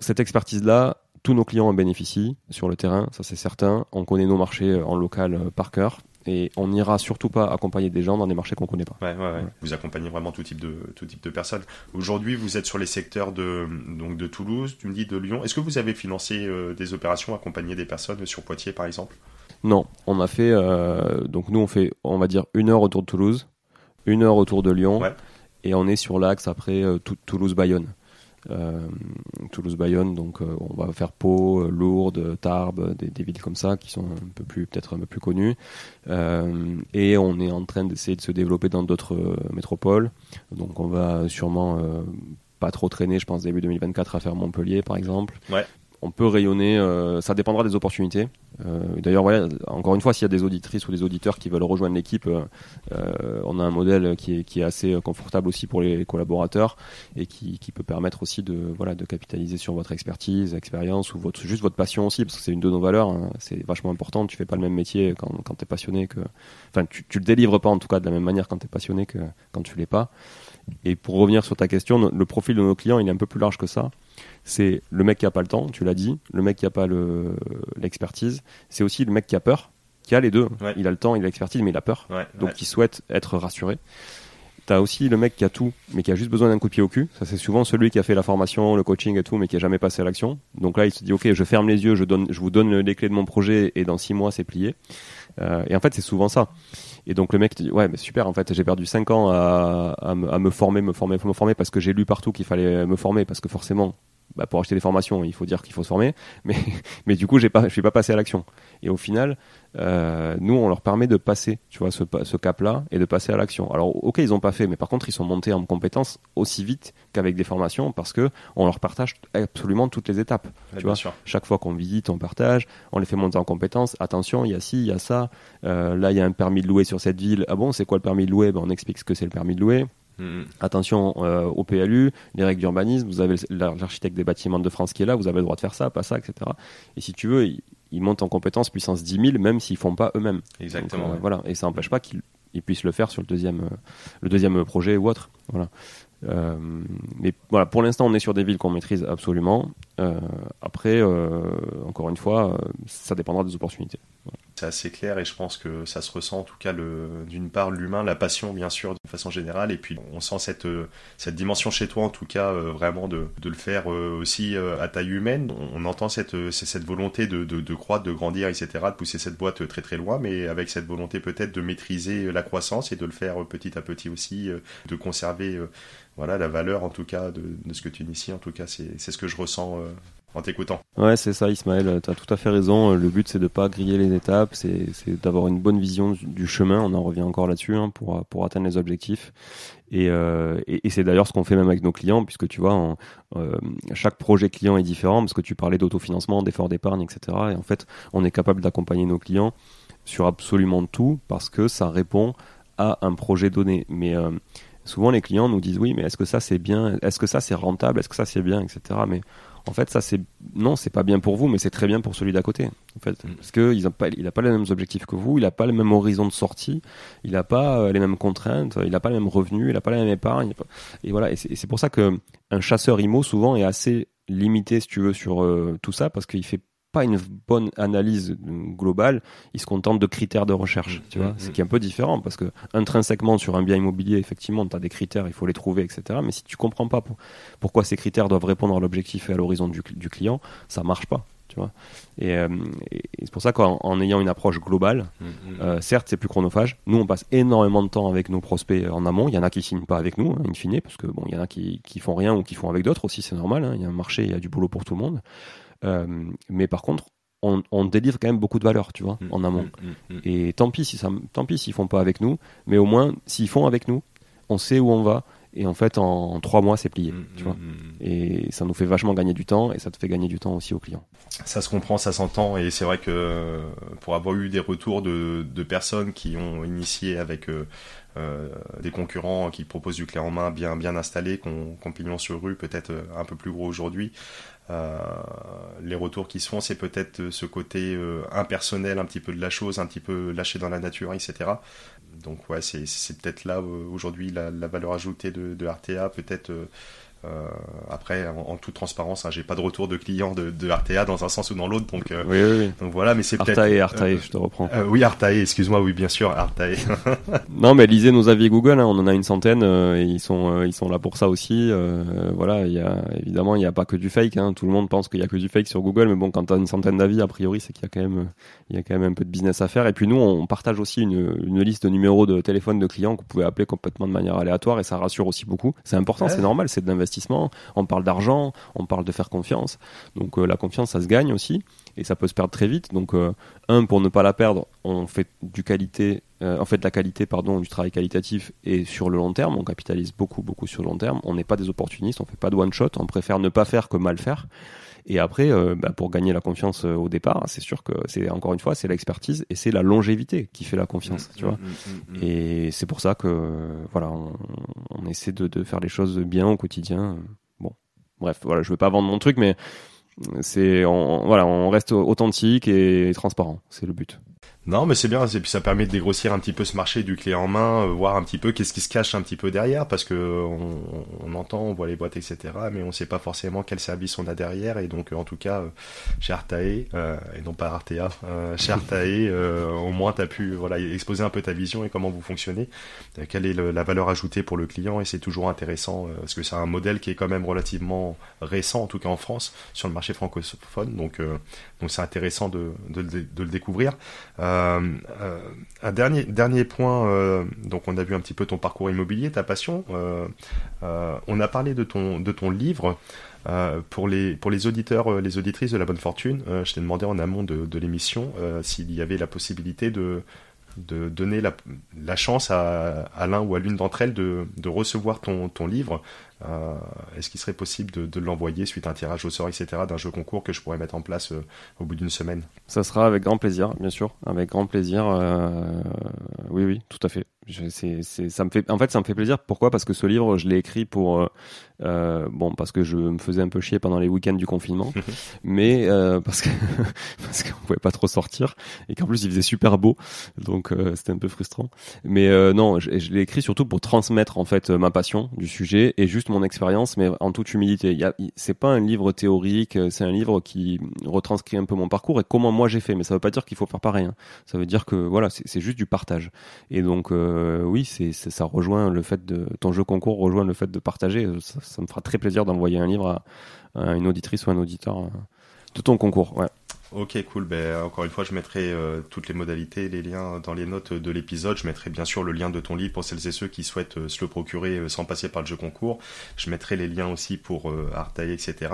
cette expertise-là, tous nos clients en bénéficient sur le terrain, ça c'est certain. On connaît nos marchés en local par cœur et on n'ira surtout pas accompagner des gens dans des marchés qu'on connaît pas. Ouais, ouais, Vous accompagnez vraiment tout type de tout type de personnes. Aujourd'hui, vous êtes sur les secteurs de donc de Toulouse, tu me dis de Lyon. Est-ce que vous avez financé euh, des opérations accompagner des personnes sur Poitiers par exemple? Non, on a fait euh, donc nous on fait on va dire une heure autour de Toulouse, une heure autour de Lyon, et on est sur l'axe après euh, Toulouse Bayonne. Euh, Toulouse-Bayonne, donc euh, on va faire Pau, euh, Lourdes, Tarbes, des, villes comme ça qui sont un peu plus peut-être un peu plus connues. et on est en train d'essayer de se développer dans d'autres métropoles. Donc on va sûrement pas trop traîner, je pense début 2024 à faire Montpellier par exemple. Ouais on peut rayonner, euh, ça dépendra des opportunités. Euh, d'ailleurs, encore une fois, s'il y a des auditrices ou des auditeurs qui veulent rejoindre l'équipe, euh, on a un modèle qui est, assez confortable aussi pour les collaborateurs et qui, peut permettre aussi de, capitaliser sur votre expertise, expérience ou juste votre passion aussi, parce que c'est une de nos valeurs. Hein. c'est vachement important. Tu fais pas le même métier quand, quand tu es passionné que. Enfin, tu, tu le délivres pas en tout cas de la même manière quand tu es passionné que quand tu l'es pas. Et pour revenir sur ta question, le profil de nos clients, il est un peu plus large que ça. C'est le mec qui a pas le temps, tu l'as dit, le mec qui a pas le- l'expertise. C'est aussi le mec qui a peur, qui a les deux. Ouais. Il a le temps, il a l'expertise, mais il a peur. Ouais, Donc ouais. il souhaite être rassuré. T'as aussi le mec qui a tout, mais qui a juste besoin d'un coup de pied au cul. Ça, c'est souvent celui qui a fait la formation, le coaching et tout, mais qui a jamais passé à l'action. Donc là, il se dit, OK, je ferme les yeux, je, donne, je vous donne les clés de mon projet, et dans six mois, c'est plié. Euh, et en fait, c'est souvent ça. Et donc le mec te dit, ouais, mais super, en fait, j'ai perdu cinq ans à, à, me, à me former, me former, me former, parce que j'ai lu partout qu'il fallait me former, parce que forcément, bah, pour acheter des formations, il faut dire qu'il faut se former. [LAUGHS] Mais, mais du coup, je suis pas passé à l'action. Et au final, euh, nous, on leur permet de passer, tu vois, ce, ce cap-là et de passer à l'action. Alors, ok, ils ont pas fait, mais par contre, ils sont montés en compétences aussi vite qu'avec des formations parce que on leur partage absolument toutes les étapes. Ouais, tu vois. sûr. Chaque fois qu'on visite, on partage, on les fait monter en compétences. Attention, il y a ci, il y a ça. Euh, là, il y a un permis de louer sur cette ville. Ah bon, c'est quoi le permis de louer? Ben, On explique ce que c'est le permis de louer. Mhm. Attention euh, au PLU, les règles d'urbanisme, vous avez l'ar- l'architecte des bâtiments de France qui est là, vous avez le droit de faire ça, pas ça, etc. Et si tu veux, ils, ils montent en compétences puissance 10 000, même s'ils font pas eux-mêmes. Exactement. Donc, euh, voilà, et ça n'empêche pas qu'ils ils puissent le faire sur le deuxième, euh, le deuxième projet ou autre. Voilà. Mais voilà, pour l'instant, on est sur des villes qu'on maîtrise absolument. Après, encore une fois, ça dépendra des opportunités. C'est assez clair et je pense que ça se ressent en tout cas d'une part l'humain, la passion bien sûr de façon générale et puis on sent cette, euh, cette dimension chez toi en tout cas euh, vraiment de, de le faire euh, aussi à taille humaine. On, entend cette, cette volonté de, de, de croître, de grandir etc, de pousser cette boîte très très loin mais avec cette volonté peut-être de maîtriser la croissance et de le faire petit à petit aussi, de conserver voilà la valeur en tout cas de, de ce que tu inities en tout cas c'est, ce que je ressens en t'écoutant. Ouais, c'est ça, Ismaël. Tu as tout à fait raison. Le but, c'est de pas griller les étapes, c'est d'avoir une bonne vision du, chemin. On en revient encore là-dessus hein, pour, pour atteindre les objectifs. Et, euh, et, c'est d'ailleurs ce qu'on fait même avec nos clients, puisque tu vois, euh, chaque projet client est différent, parce que tu parlais d'autofinancement, d'effort d'épargne, etc. Et en fait, on est capable d'accompagner nos clients sur absolument tout, parce que ça répond à un projet donné. Mais euh, souvent, les clients nous disent oui, mais est-ce que ça c'est bien? Est-ce que ça c'est rentable? Est-ce que ça c'est bien, etc. Mais en fait, ça c'est non, c'est pas bien pour vous, mais c'est très bien pour celui d'à côté. En fait, Mm. parce que ils ont pas, il a pas les mêmes objectifs que vous, il a pas le même horizon de sortie, il a pas euh, les mêmes contraintes, il a pas le même revenu, il a pas la même épargne. pas- Et voilà, et c'est et c'est pour ça que un chasseur IMO souvent est assez limité, si tu veux, sur euh, tout ça, parce qu'il fait pas une bonne analyse globale, il se contente de critères de recherche, tu vois, Mhm. ce qui est un peu différent, parce que intrinsèquement sur un bien immobilier, effectivement, tu as des critères, il faut les trouver, etc. Mais si tu comprends pas pour- pourquoi ces critères doivent répondre à l'objectif et à l'horizon du, du client, ça marche pas, tu vois. Et, euh, et- c'est pour ça qu'en en ayant une approche globale, euh, certes, c'est plus chronophage. Nous, on passe énormément de temps avec nos prospects en amont. Il y en a qui signent pas avec nous, hein, in fine, parce que bon, il y en a qui, qui font rien ou qui font avec d'autres aussi, c'est normal. hein. Il y a un marché, il y a du boulot pour tout le monde. Euh, mais par contre, on, on délivre quand même beaucoup de valeur, tu vois, Mm, en amont. mm, mm. Et tant pis si ça, tant pis s'ils font pas avec nous, mais au moins s'ils font avec nous, on sait où on va. Et en fait, en, en trois mois, c'est plié, tu vois. Et ça nous fait vachement gagner du temps, et ça te fait gagner du temps aussi aux clients. Ça se comprend, ça s'entend, et c'est vrai que euh, pour avoir eu des retours de, de personnes qui ont initié avec euh, euh, des concurrents qui proposent du clé en main bien bien installé, qu'on qu'on pignon sur rue, peut-être un peu plus gros aujourd'hui. Euh, les retours qui se font, c'est peut-être euh, ce côté euh, impersonnel, un petit peu de la chose, un petit peu lâché dans la nature, etc. Donc ouais, c'est peut-être là euh, aujourd'hui la, la valeur ajoutée de, de RTA, peut-être. euh, euh, après, en, en toute transparence, hein, j'ai pas de retour de clients de, de RTA dans un sens ou dans l'autre, donc euh, Oui, oui, oui. donc voilà, mais c'est peut-être. Artae, Artae, euh, je te reprends. oui, Artae, excuse-moi, oui, bien sûr, Artae. [LAUGHS] Non, mais lisez nos avis Google. hein, on en a une centaine. et ils sont, ils sont là pour ça aussi. voilà, il y a évidemment, il n'y a pas que du fake. hein, tout le monde pense qu'il y a que du fake sur Google, mais bon, quand t'as une centaine d'avis, a priori, c'est qu'il y a quand même, il y a quand même un peu de business à faire. Et puis nous, on partage aussi une, une liste de numéros de téléphone de clients que vous pouvez appeler complètement de manière aléatoire, et ça rassure aussi beaucoup. C'est important, Ouais. c'est normal, c'est de l'investissement. On parle d'argent, on parle de faire confiance. Donc euh, la confiance, ça se gagne aussi, et ça peut se perdre très vite. Donc euh, un, pour ne pas la perdre, on fait du qualité, euh, en fait de la qualité, pardon, du travail qualitatif et sur le long terme, on capitalise beaucoup, beaucoup sur le long terme. On n'est pas des opportunistes, on fait pas de one shot, on préfère ne pas faire que mal faire. Et après, euh, bah, pour gagner la confiance euh, au départ, c'est sûr que c'est encore une fois, c'est l'expertise et c'est la longévité qui fait la confiance, tu vois. Mm, mm, mm, mm. Et c'est pour ça que voilà, on, on essaie de, de faire les choses bien au quotidien. Bon, bref, voilà, je veux pas vendre mon truc, mais c'est on, voilà, on reste authentique et transparent, c'est le but. Non, mais c'est bien, et puis ça permet de dégrossir un petit peu ce marché du clé en main, euh, voir un petit peu qu'est-ce qui se cache un petit peu derrière, parce que on, on, entend, on voit les boîtes, etc., mais on sait pas forcément quel service on a derrière, et donc en tout cas, euh, chez Artae, euh, et non pas Artea, euh, chez [LAUGHS] Artae, euh, au moins tu as pu voilà, exposer un peu ta vision et comment vous fonctionnez, quelle est le, la valeur ajoutée pour le client, et c'est toujours intéressant, parce que c'est un modèle qui est quand même relativement récent, en tout cas en France, sur le marché francophone, donc donc c'est intéressant de, le découvrir. Euh, euh, un dernier, dernier point, euh, donc on a vu un petit peu ton parcours immobilier, ta passion. on a parlé de ton, de ton livre. pour, les, pour les auditeurs, les auditrices de la bonne fortune, je t'ai demandé en amont de, de l'émission s'il y avait la possibilité de, de donner la, la chance à, à l'un ou à l'une d'entre elles de, de, recevoir ton, ton livre. Euh, Est-ce qu'il serait possible de, de l'envoyer suite à un tirage au sort, etc., d'un jeu concours que je pourrais mettre en place euh, au bout d'une semaine? Ça sera avec grand plaisir, bien sûr, avec grand plaisir. Euh, oui, oui, tout à fait. Je, c ça me fait, en fait, ça me fait plaisir. Pourquoi? Parce que ce livre, je l'ai écrit pour, euh, bon, parce que je me faisais un peu chier pendant les week-ends du confinement, [LAUGHS] mais euh, parce que [LAUGHS] parce qu'on pouvait pas trop sortir et qu'en plus il faisait super beau, donc euh, c'était un peu frustrant. Mais non, je, je l'ai écrit surtout pour transmettre en fait ma passion du sujet et juste mon expérience, mais en toute humilité. C'est pas un livre théorique, c'est un livre qui retranscrit un peu mon parcours et comment moi j'ai fait. Mais ça veut pas dire qu'il faut faire pareil. Hein. Ça veut dire que voilà, c'est juste du partage. Et donc euh, oui, ça rejoint le fait de ton jeu concours rejoint le fait de partager. Ça, ça me fera très plaisir d'envoyer un livre à, une auditrice ou un auditeur euh, de ton concours. Ok, cool. Ben, encore une fois, je mettrai euh, toutes les modalités, les liens dans les notes de l'épisode. Je mettrai bien sûr le lien de ton livre pour celles et ceux qui souhaitent euh, se le procurer euh, sans passer par le jeu concours. Je mettrai les liens aussi pour Artaï, etc.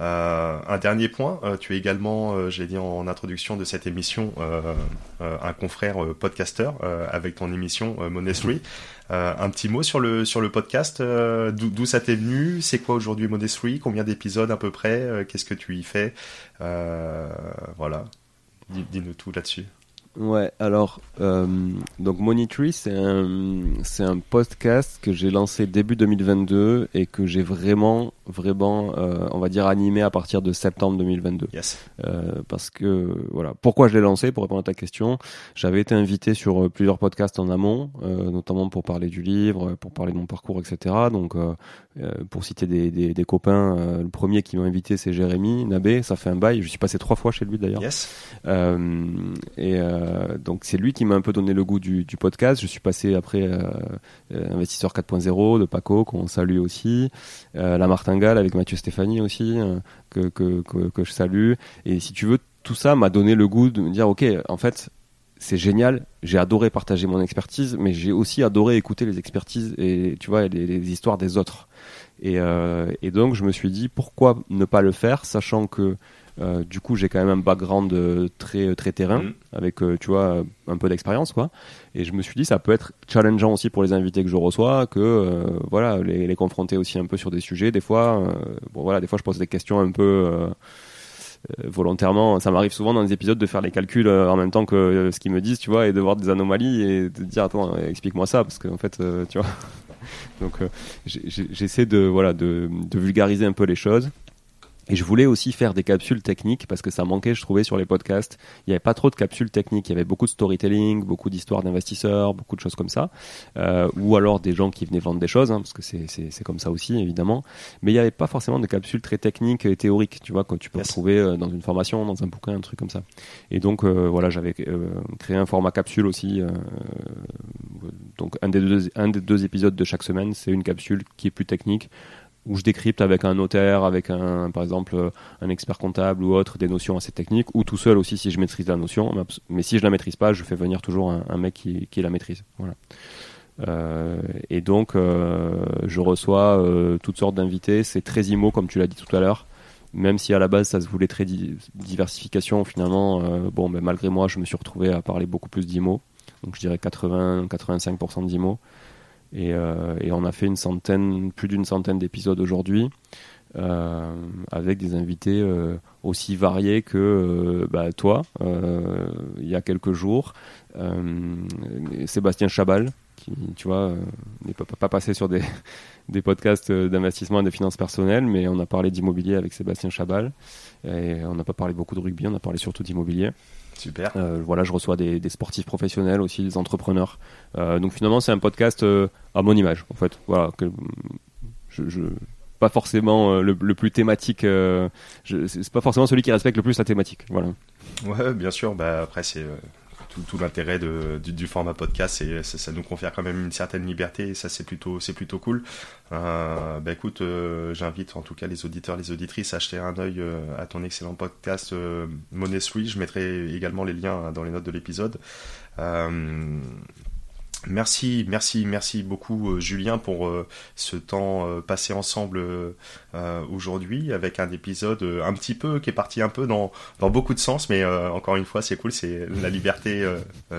Un dernier point, tu es également, j'ai dit en introduction de cette émission, un confrère podcasteur avec ton émission Monestry. Un petit mot sur le podcast, d'où ça t'est venu? C'est quoi aujourd'hui Monestry Combien d'épisodes à peu près? Qu'est-ce que tu y fais? Voilà, dis-nous tout là-dessus. Ouais, alors, euh, donc Monitry, c'est un, c'est un podcast que j'ai lancé début 2022 et que j'ai vraiment, vraiment, euh, on va dire, animé à partir de septembre 2022. Yes. Euh, parce que, voilà, pourquoi je l'ai lancé, pour répondre à ta question, j'avais été invité sur plusieurs podcasts en amont, euh, notamment pour parler du livre, pour parler de mon parcours, etc. Donc, euh, pour citer des, des, des copains, le premier qui m'a invité, c'est Jérémy Nabé, ça fait un bail, je suis passé trois fois chez lui d'ailleurs. Yes. et euh, donc c'est lui qui m'a un peu donné le goût du, du podcast. Je suis passé après euh, investisseur 4.0 de Paco qu'on salue aussi, euh, la Martingale avec Mathieu Stéphanie aussi que, que, que, que je salue. Et si tu veux, tout ça m'a donné le goût de me dire ok, en fait c'est génial. J'ai adoré partager mon expertise, mais j'ai aussi adoré écouter les expertises et tu vois les, les histoires des autres. Et, euh, et, donc je me suis dit pourquoi ne pas le faire, sachant que euh, du coup, j'ai quand même un background euh, très très terrain mmh. avec euh, tu vois un peu d'expérience quoi. Et je me suis dit ça peut être challengeant aussi pour les invités que je reçois que euh, voilà les, les, confronter aussi un peu sur des sujets. Des fois, bon voilà, des fois je pose des questions un peu volontairement. Ça m'arrive souvent dans des épisodes de faire les calculs en même temps que ce qu'ils me disent, tu vois, et de voir des anomalies et de dire attends explique-moi ça parce qu'en fait tu vois. [LAUGHS] Donc j'essaie de voilà de, de vulgariser un peu les choses. Et je voulais aussi faire des capsules techniques parce que ça manquait, je trouvais, sur les podcasts. Il n'y avait pas trop de capsules techniques. Il y avait beaucoup de storytelling, beaucoup d'histoires d'investisseurs, beaucoup de choses comme ça. Euh, ou alors des gens qui venaient vendre des choses, hein, parce que c'est comme ça aussi, évidemment. Mais il n'y avait pas forcément de capsules très techniques et théoriques, tu vois, que tu peux yes. retrouver euh, dans une formation, dans un bouquin, un truc comme ça. Et donc, euh, voilà, j'avais euh, créé un format capsule aussi. Euh, donc, un des, deux, un des deux épisodes de chaque semaine, c'est une capsule qui est plus technique où je décrypte avec un notaire, avec un, par exemple, un expert comptable ou autre, des notions assez techniques, ou tout seul aussi si je maîtrise la notion. Mais si je la maîtrise pas, je fais venir toujours un, mec qui, la maîtrise. Voilà. Euh, et donc, euh, je reçois euh, toutes sortes d'invités. C'est très IMO, comme tu l'as dit tout à l'heure. Même si à la base ça se voulait très di diversification, finalement, euh, bon, ben, malgré moi, je me suis retrouvé à parler beaucoup plus d'IMO. Donc, je dirais 80-85% d'IMO. Et, euh, et, on a fait une centaine, plus d'une centaine d'épisodes aujourd'hui, euh, avec des invités euh, aussi variés que bah, toi, il y a quelques jours. Sébastien Chabal, qui, tu vois, n'est pas, pas, passé sur des, [LAUGHS] des podcasts d'investissement et de finances personnelles, mais on a parlé d'immobilier avec Sébastien Chabal. Et on n'a pas parlé beaucoup de rugby, on a parlé surtout d'immobilier. Super. voilà, je reçois des, sportifs professionnels aussi, des entrepreneurs. donc finalement, c'est un podcast à mon image, en fait. Voilà, que, je, je pas forcément le, plus thématique. c'est pas forcément celui qui respecte le plus la thématique. Voilà. Ouais, bien sûr. Bah après, c'est tout, l'intérêt du, format podcast, et ça, ça, nous confère quand même une certaine liberté, et ça c'est plutôt, c'est plutôt cool. Euh, bah écoute, euh, j'invite en tout cas les auditeurs, les auditrices à acheter un œil euh, à ton excellent podcast euh, Je mettrai également les liens hein, dans les notes de l'épisode. Merci, merci, merci beaucoup euh, Julien pour euh, ce temps euh, passé ensemble aujourd'hui avec un épisode un petit peu qui est parti un peu dans, beaucoup de sens, mais encore une fois c'est cool, c'est la liberté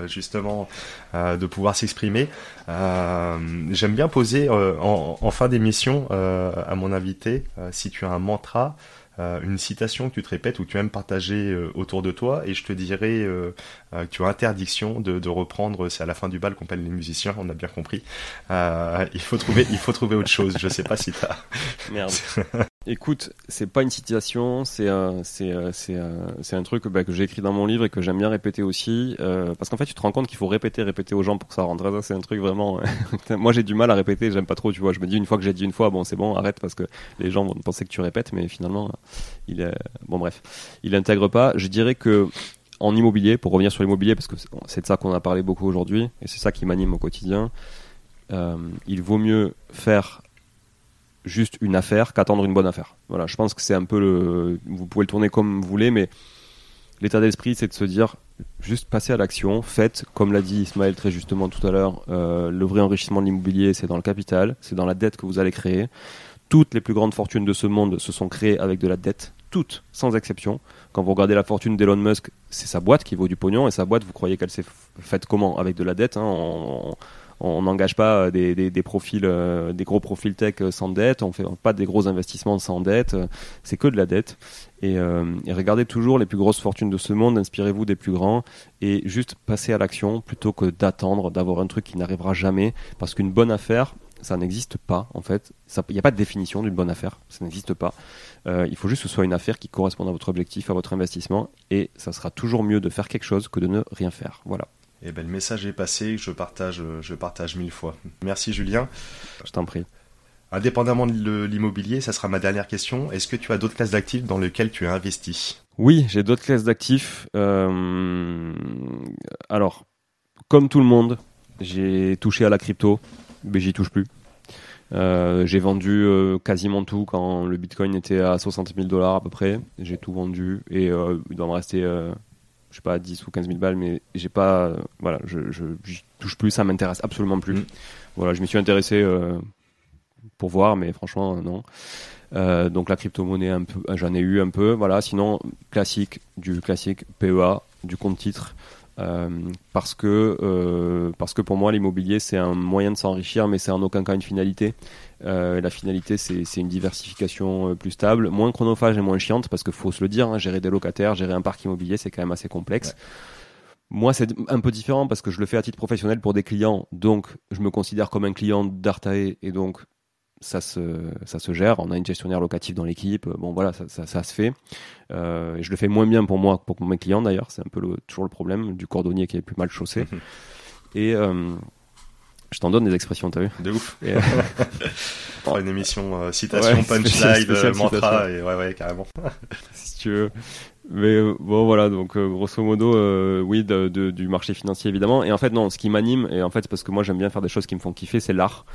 justement de pouvoir s'exprimer. J'aime bien poser en, en, fin d'émission à mon invité si tu as un mantra une citation que tu te répètes ou que tu aimes partager euh, autour de toi, et je te dirais euh, que tu as interdiction de, de reprendre, c'est à la fin du bal qu'on parle les musiciens, on a bien compris. il, faut trouver, il faut trouver autre chose, je sais pas si tu as... Merde. [LAUGHS] Écoute, c'est pas une citation, c'est c'est c'est un truc bah, que j'ai écrit dans mon livre et que j'aime bien répéter aussi, parce qu'en fait tu te rends compte qu'il faut répéter, répéter aux gens pour que ça rentre. C'est un truc vraiment. [LAUGHS] Moi j'ai du mal à répéter, j'aime pas trop, tu vois. Je me dis une fois que j'ai dit une fois, bon c'est bon, arrête parce que les gens vont penser que tu répètes, mais finalement il est, bon bref, il intègre pas. Je dirais que en immobilier, pour revenir sur l'immobilier, parce que c'est de ça qu'on a parlé beaucoup aujourd'hui, et c'est ça qui m'anime au quotidien, euh, il vaut mieux faire juste une affaire qu'attendre une bonne affaire. Voilà, je pense que c'est un peu le. Vous pouvez le tourner comme vous voulez, mais l'état d'esprit, c'est de se dire juste passer à l'action, faites, comme l'a dit Ismaël très justement tout à l'heure, euh, le vrai enrichissement de l'immobilier, c'est dans le capital, c'est dans la dette que vous allez créer toutes les plus grandes fortunes de ce monde se sont créées avec de la dette, toutes, sans exception. Quand vous regardez la fortune d'Elon Musk, c'est sa boîte qui vaut du pognon, et sa boîte, vous croyez qu'elle s'est faite comment? Avec de la dette. Hein, n'engage pas des, des, profils, euh, des gros profils tech sans dette, on fait pas des gros investissements sans dette, c'est que de la dette. Et, euh, regardez toujours les plus grosses fortunes de ce monde, inspirez-vous des plus grands et juste passez à l'action plutôt que d'attendre, d'avoir un truc qui n'arrivera jamais. Parce qu'une bonne affaire, ça n'existe pas en fait. Il n'y a pas de définition d'une bonne affaire, ça n'existe pas. Euh, il faut juste que ce soit une affaire qui corresponde à votre objectif, à votre investissement, et ça sera toujours mieux de faire quelque chose que de ne rien faire. Voilà. Eh ben, le message est passé, je partage, je partage mille fois. Merci Julien. Je t'en prie. Indépendamment de l'immobilier, ça sera ma dernière question. Est-ce que tu as d'autres classes d'actifs dans lesquelles tu as investi? Oui, j'ai d'autres classes d'actifs. Euh, alors, comme tout le monde, j'ai touché à la crypto mais j'y touche plus. Euh, j'ai vendu euh, quasiment tout quand le bitcoin était à 60 000 dollars à peu près. J'ai tout vendu et euh, il doit me rester, je sais pas, 10 ou 15 000 balles, mais j'ai pas, voilà, je, je touche plus, ça m'intéresse absolument plus. Mm. Voilà, je m'y suis intéressé pour voir, mais franchement, non. donc la crypto-monnaie, un peu, j'en ai eu un peu, voilà. Sinon, classique, du classique PEA, du compte titre. Euh, parce que euh, parce que pour moi l'immobilier c'est un moyen de s'enrichir mais c'est en aucun cas une finalité euh, la finalité c'est une diversification plus stable moins chronophage et moins chiante parce qu'il faut se le dire hein, gérer des locataires gérer un parc immobilier c'est quand même assez complexe Moi, c'est un peu différent parce que je le fais à titre professionnel pour des clients, donc je me considère comme un client d'Artae et donc ça se, ça se gère. On a une gestionnaire locative dans l'équipe. Bon, voilà, ça, ça, se fait. Euh, je le fais moins bien pour moi que pour mes clients d'ailleurs. C'est un peu toujours le problème du cordonnier qui est plus mal chaussé. [LAUGHS] et euh, je t'en donne des expressions, t'as vu De ouf. Et, euh... [LAUGHS] une émission euh, citation, [LAUGHS] punchline, euh, mantra, et ouais, ouais, carrément. [LAUGHS] si tu veux. Mais euh, bon voilà donc grosso modo oui de, de, du marché financier évidemment et en fait non ce qui m'anime et en fait c'est parce que moi j'aime bien faire des choses qui me font kiffer c'est l'art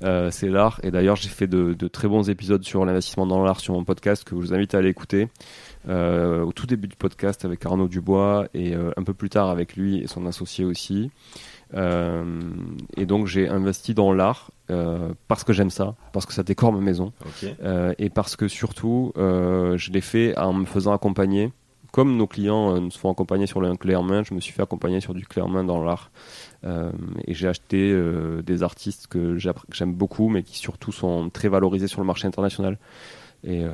c'est l'art et d'ailleurs j'ai fait de, de, très bons épisodes sur l'investissement dans l'art sur mon podcast que je vous invite à aller écouter au tout début du podcast avec Arnaud Dubois et un peu plus tard avec lui et son associé aussi et donc j'ai investi dans l'art parce que j'aime ça, parce que ça décore ma maison, et parce que surtout je l'ai fait en me faisant accompagner comme nos clients euh, nous font accompagner sur le clé main, je me suis fait accompagner sur du clé en main dans l'art. Euh, et j'ai acheté euh, des artistes que j'aime beaucoup, mais qui surtout sont très valorisés sur le marché international. Et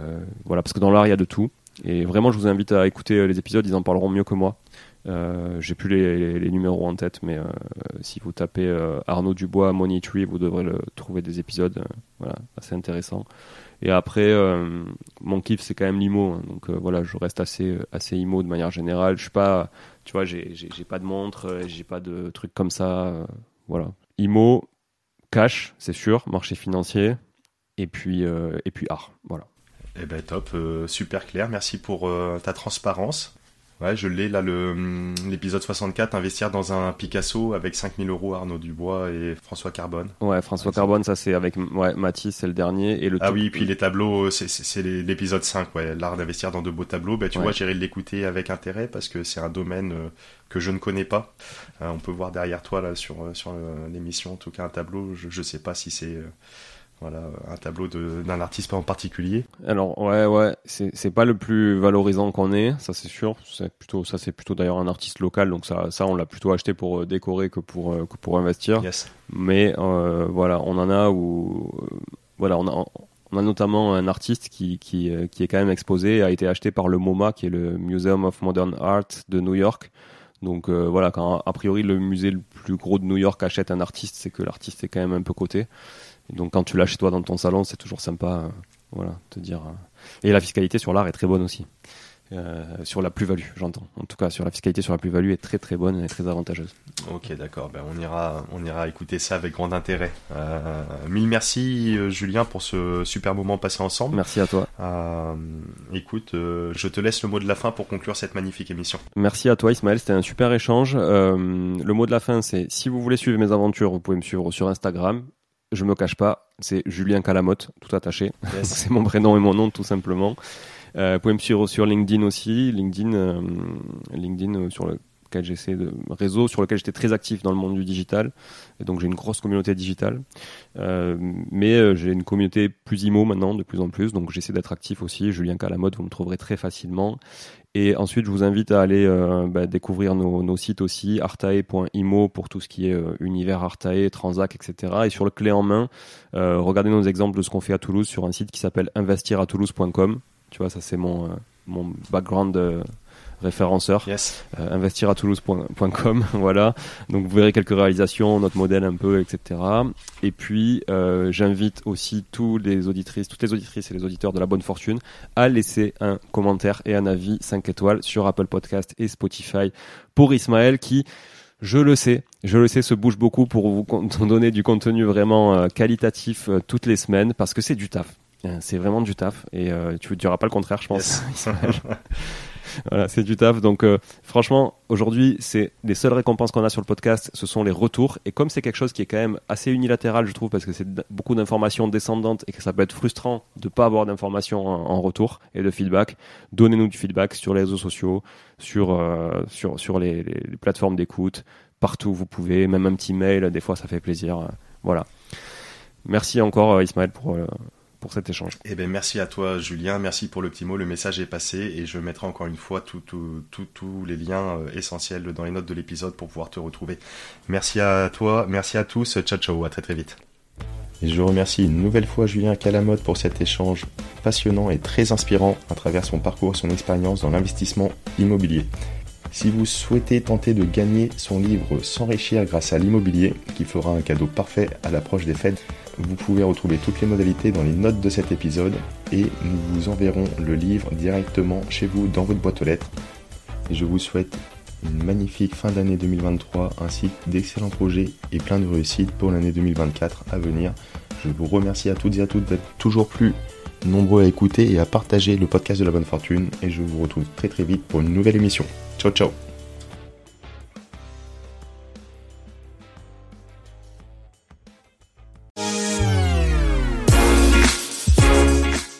voilà, parce que dans l'art, il y a de tout. Et vraiment, je vous invite à écouter les épisodes, ils en parleront mieux que moi. Euh, J'ai plus les, numéros en tête, mais euh, si vous tapez euh, Arnaud Dubois Money Tree, vous devrez trouver des épisodes, voilà, assez intéressants. Et après, mon kiff c'est quand même l'IMO, hein. donc voilà, je reste assez assez IMO de manière générale. Je suis pas, tu vois, j'ai pas de montre, j'ai pas de trucs comme ça, voilà. IMO, cash, c'est sûr, marché financier, et puis et puis art, voilà. Eh ben top, super clair. Merci pour ta transparence. Ouais, je l'ai là, hum, l'épisode 64, investir dans un Picasso avec 5000 euros, Arnaud Dubois et François Carbone. Ouais, François Carbone, ça c'est avec ouais, Mathis, c'est le dernier. Et le ah oui, et puis les tableaux, c'est l'épisode 5, ouais, l'art d'investir dans de beaux tableaux. Ben, tu vois, j'irai l'écouter avec intérêt parce que c'est un domaine euh, que je ne connais pas. Euh, on peut voir derrière toi là sur, euh, sur l'émission, en tout cas un tableau, je ne sais pas si c'est voilà, un tableau d'un artiste en particulier. Alors ouais ouais, c'est pas le plus valorisant qu'on ait, ça c'est sûr. C'est plutôt ça c'est plutôt d'ailleurs un artiste local, donc ça ça on l'a plutôt acheté pour euh, décorer que pour euh, que pour investir. Yes. Mais euh, voilà, on en a où voilà on a on a notamment un artiste qui, qui, qui est quand même exposé, a été acheté par le MoMA, qui est le Museum of Modern Art de New York. Donc voilà, quand a priori le musée le plus gros de New York achète un artiste, c'est que l'artiste est quand même un peu coté donc quand tu l'as chez toi dans ton salon, c'est toujours sympa, euh, voilà, te dire. Euh. Et la fiscalité sur l'art est très bonne aussi. Euh, sur la plus-value, j'entends. En tout cas, sur la fiscalité sur la plus-value est très très bonne et très avantageuse. Ok, d'accord. Ben, on ira, on ira écouter ça avec grand intérêt. mille merci, Julien, pour ce super moment passé ensemble. Merci à toi. écoute, je te laisse le mot de la fin pour conclure cette magnifique émission. Merci à toi, Ismaël. C'était un super échange. le mot de la fin, c'est si vous voulez suivre mes aventures, vous pouvez me suivre sur Instagram je me cache pas, c'est Julien Calamotte, tout attaché. [LAUGHS] c'est mon prénom et mon nom, tout simplement. Euh, vous pouvez me suivre sur LinkedIn aussi. LinkedIn, euh, LinkedIn euh, sur lequel j'essaie de réseau sur lequel j'étais très actif dans le monde du digital. Et donc j'ai une grosse communauté digitale. mais j'ai une communauté plus IMO maintenant, de plus en plus. Donc j'essaie d'être actif aussi. Julien Calamotte, vous me trouverez très facilement. Et ensuite, je vous invite à aller euh, bah, découvrir nos, sites aussi, artae.imo pour tout ce qui est euh, univers Artae, Transac, etc. Et sur le clé en main, euh, regardez nos exemples de ce qu'on fait à Toulouse sur un site qui s'appelle investiratoulouse.com. Tu vois, ça c'est mon, mon background référenceur. Yes. Euh, investir à toulouse.com, [LAUGHS] voilà. Donc vous verrez quelques réalisations, notre modèle un peu, etc. Et puis euh, j'invite aussi tous les auditrices, toutes les auditrices et les auditeurs de la bonne fortune à laisser un commentaire et un avis 5 étoiles sur Apple Podcast et Spotify pour Ismaël qui je le sais, je le sais, se bouge beaucoup pour vous [LAUGHS] donner du contenu vraiment euh, qualitatif toutes les semaines parce que c'est du taf. C'est vraiment du taf et tu ne diras pas le contraire, je pense. [LAUGHS] voilà, c'est du taf. Donc, euh, franchement, aujourd'hui, c'est les seules récompenses qu'on a sur le podcast, ce sont les retours. Et comme c'est quelque chose qui est quand même assez unilatéral, je trouve, parce que c'est beaucoup d'informations descendantes et que ça peut être frustrant de pas avoir d'informations en, retour et de feedback, donnez-nous du feedback sur les réseaux sociaux, sur euh, sur sur les, les plateformes d'écoute, partout où vous pouvez, même un petit mail. Des fois, ça fait plaisir. Voilà. Merci encore, Ismaël, pour pour cet échange. Eh ben, merci à toi, Julien. Merci pour le petit mot. Le message est passé et je mettrai encore une fois tous les liens euh, essentiels dans les notes de l'épisode pour pouvoir te retrouver. Merci à toi, merci à tous. Ciao, ciao. À très, très vite. Et je remercie une nouvelle fois Julien Calamotte pour cet échange passionnant et très inspirant à travers son parcours et son expérience dans l'investissement immobilier. Si vous souhaitez tenter de gagner son livre S'enrichir grâce à l'immobilier, qui fera un cadeau parfait à l'approche des fêtes, vous pouvez retrouver toutes les modalités dans les notes de cet épisode et nous vous enverrons le livre directement chez vous dans votre boîte aux lettres. je vous souhaite une magnifique fin d'année 2023 ainsi que d'excellents projets et plein de réussites pour l'année 2024 à venir. Je vous remercie à toutes et à toutes d'être toujours plus nombreux à écouter et à partager le podcast de la bonne fortune et je vous retrouve très très vite pour une nouvelle émission. Ciao ciao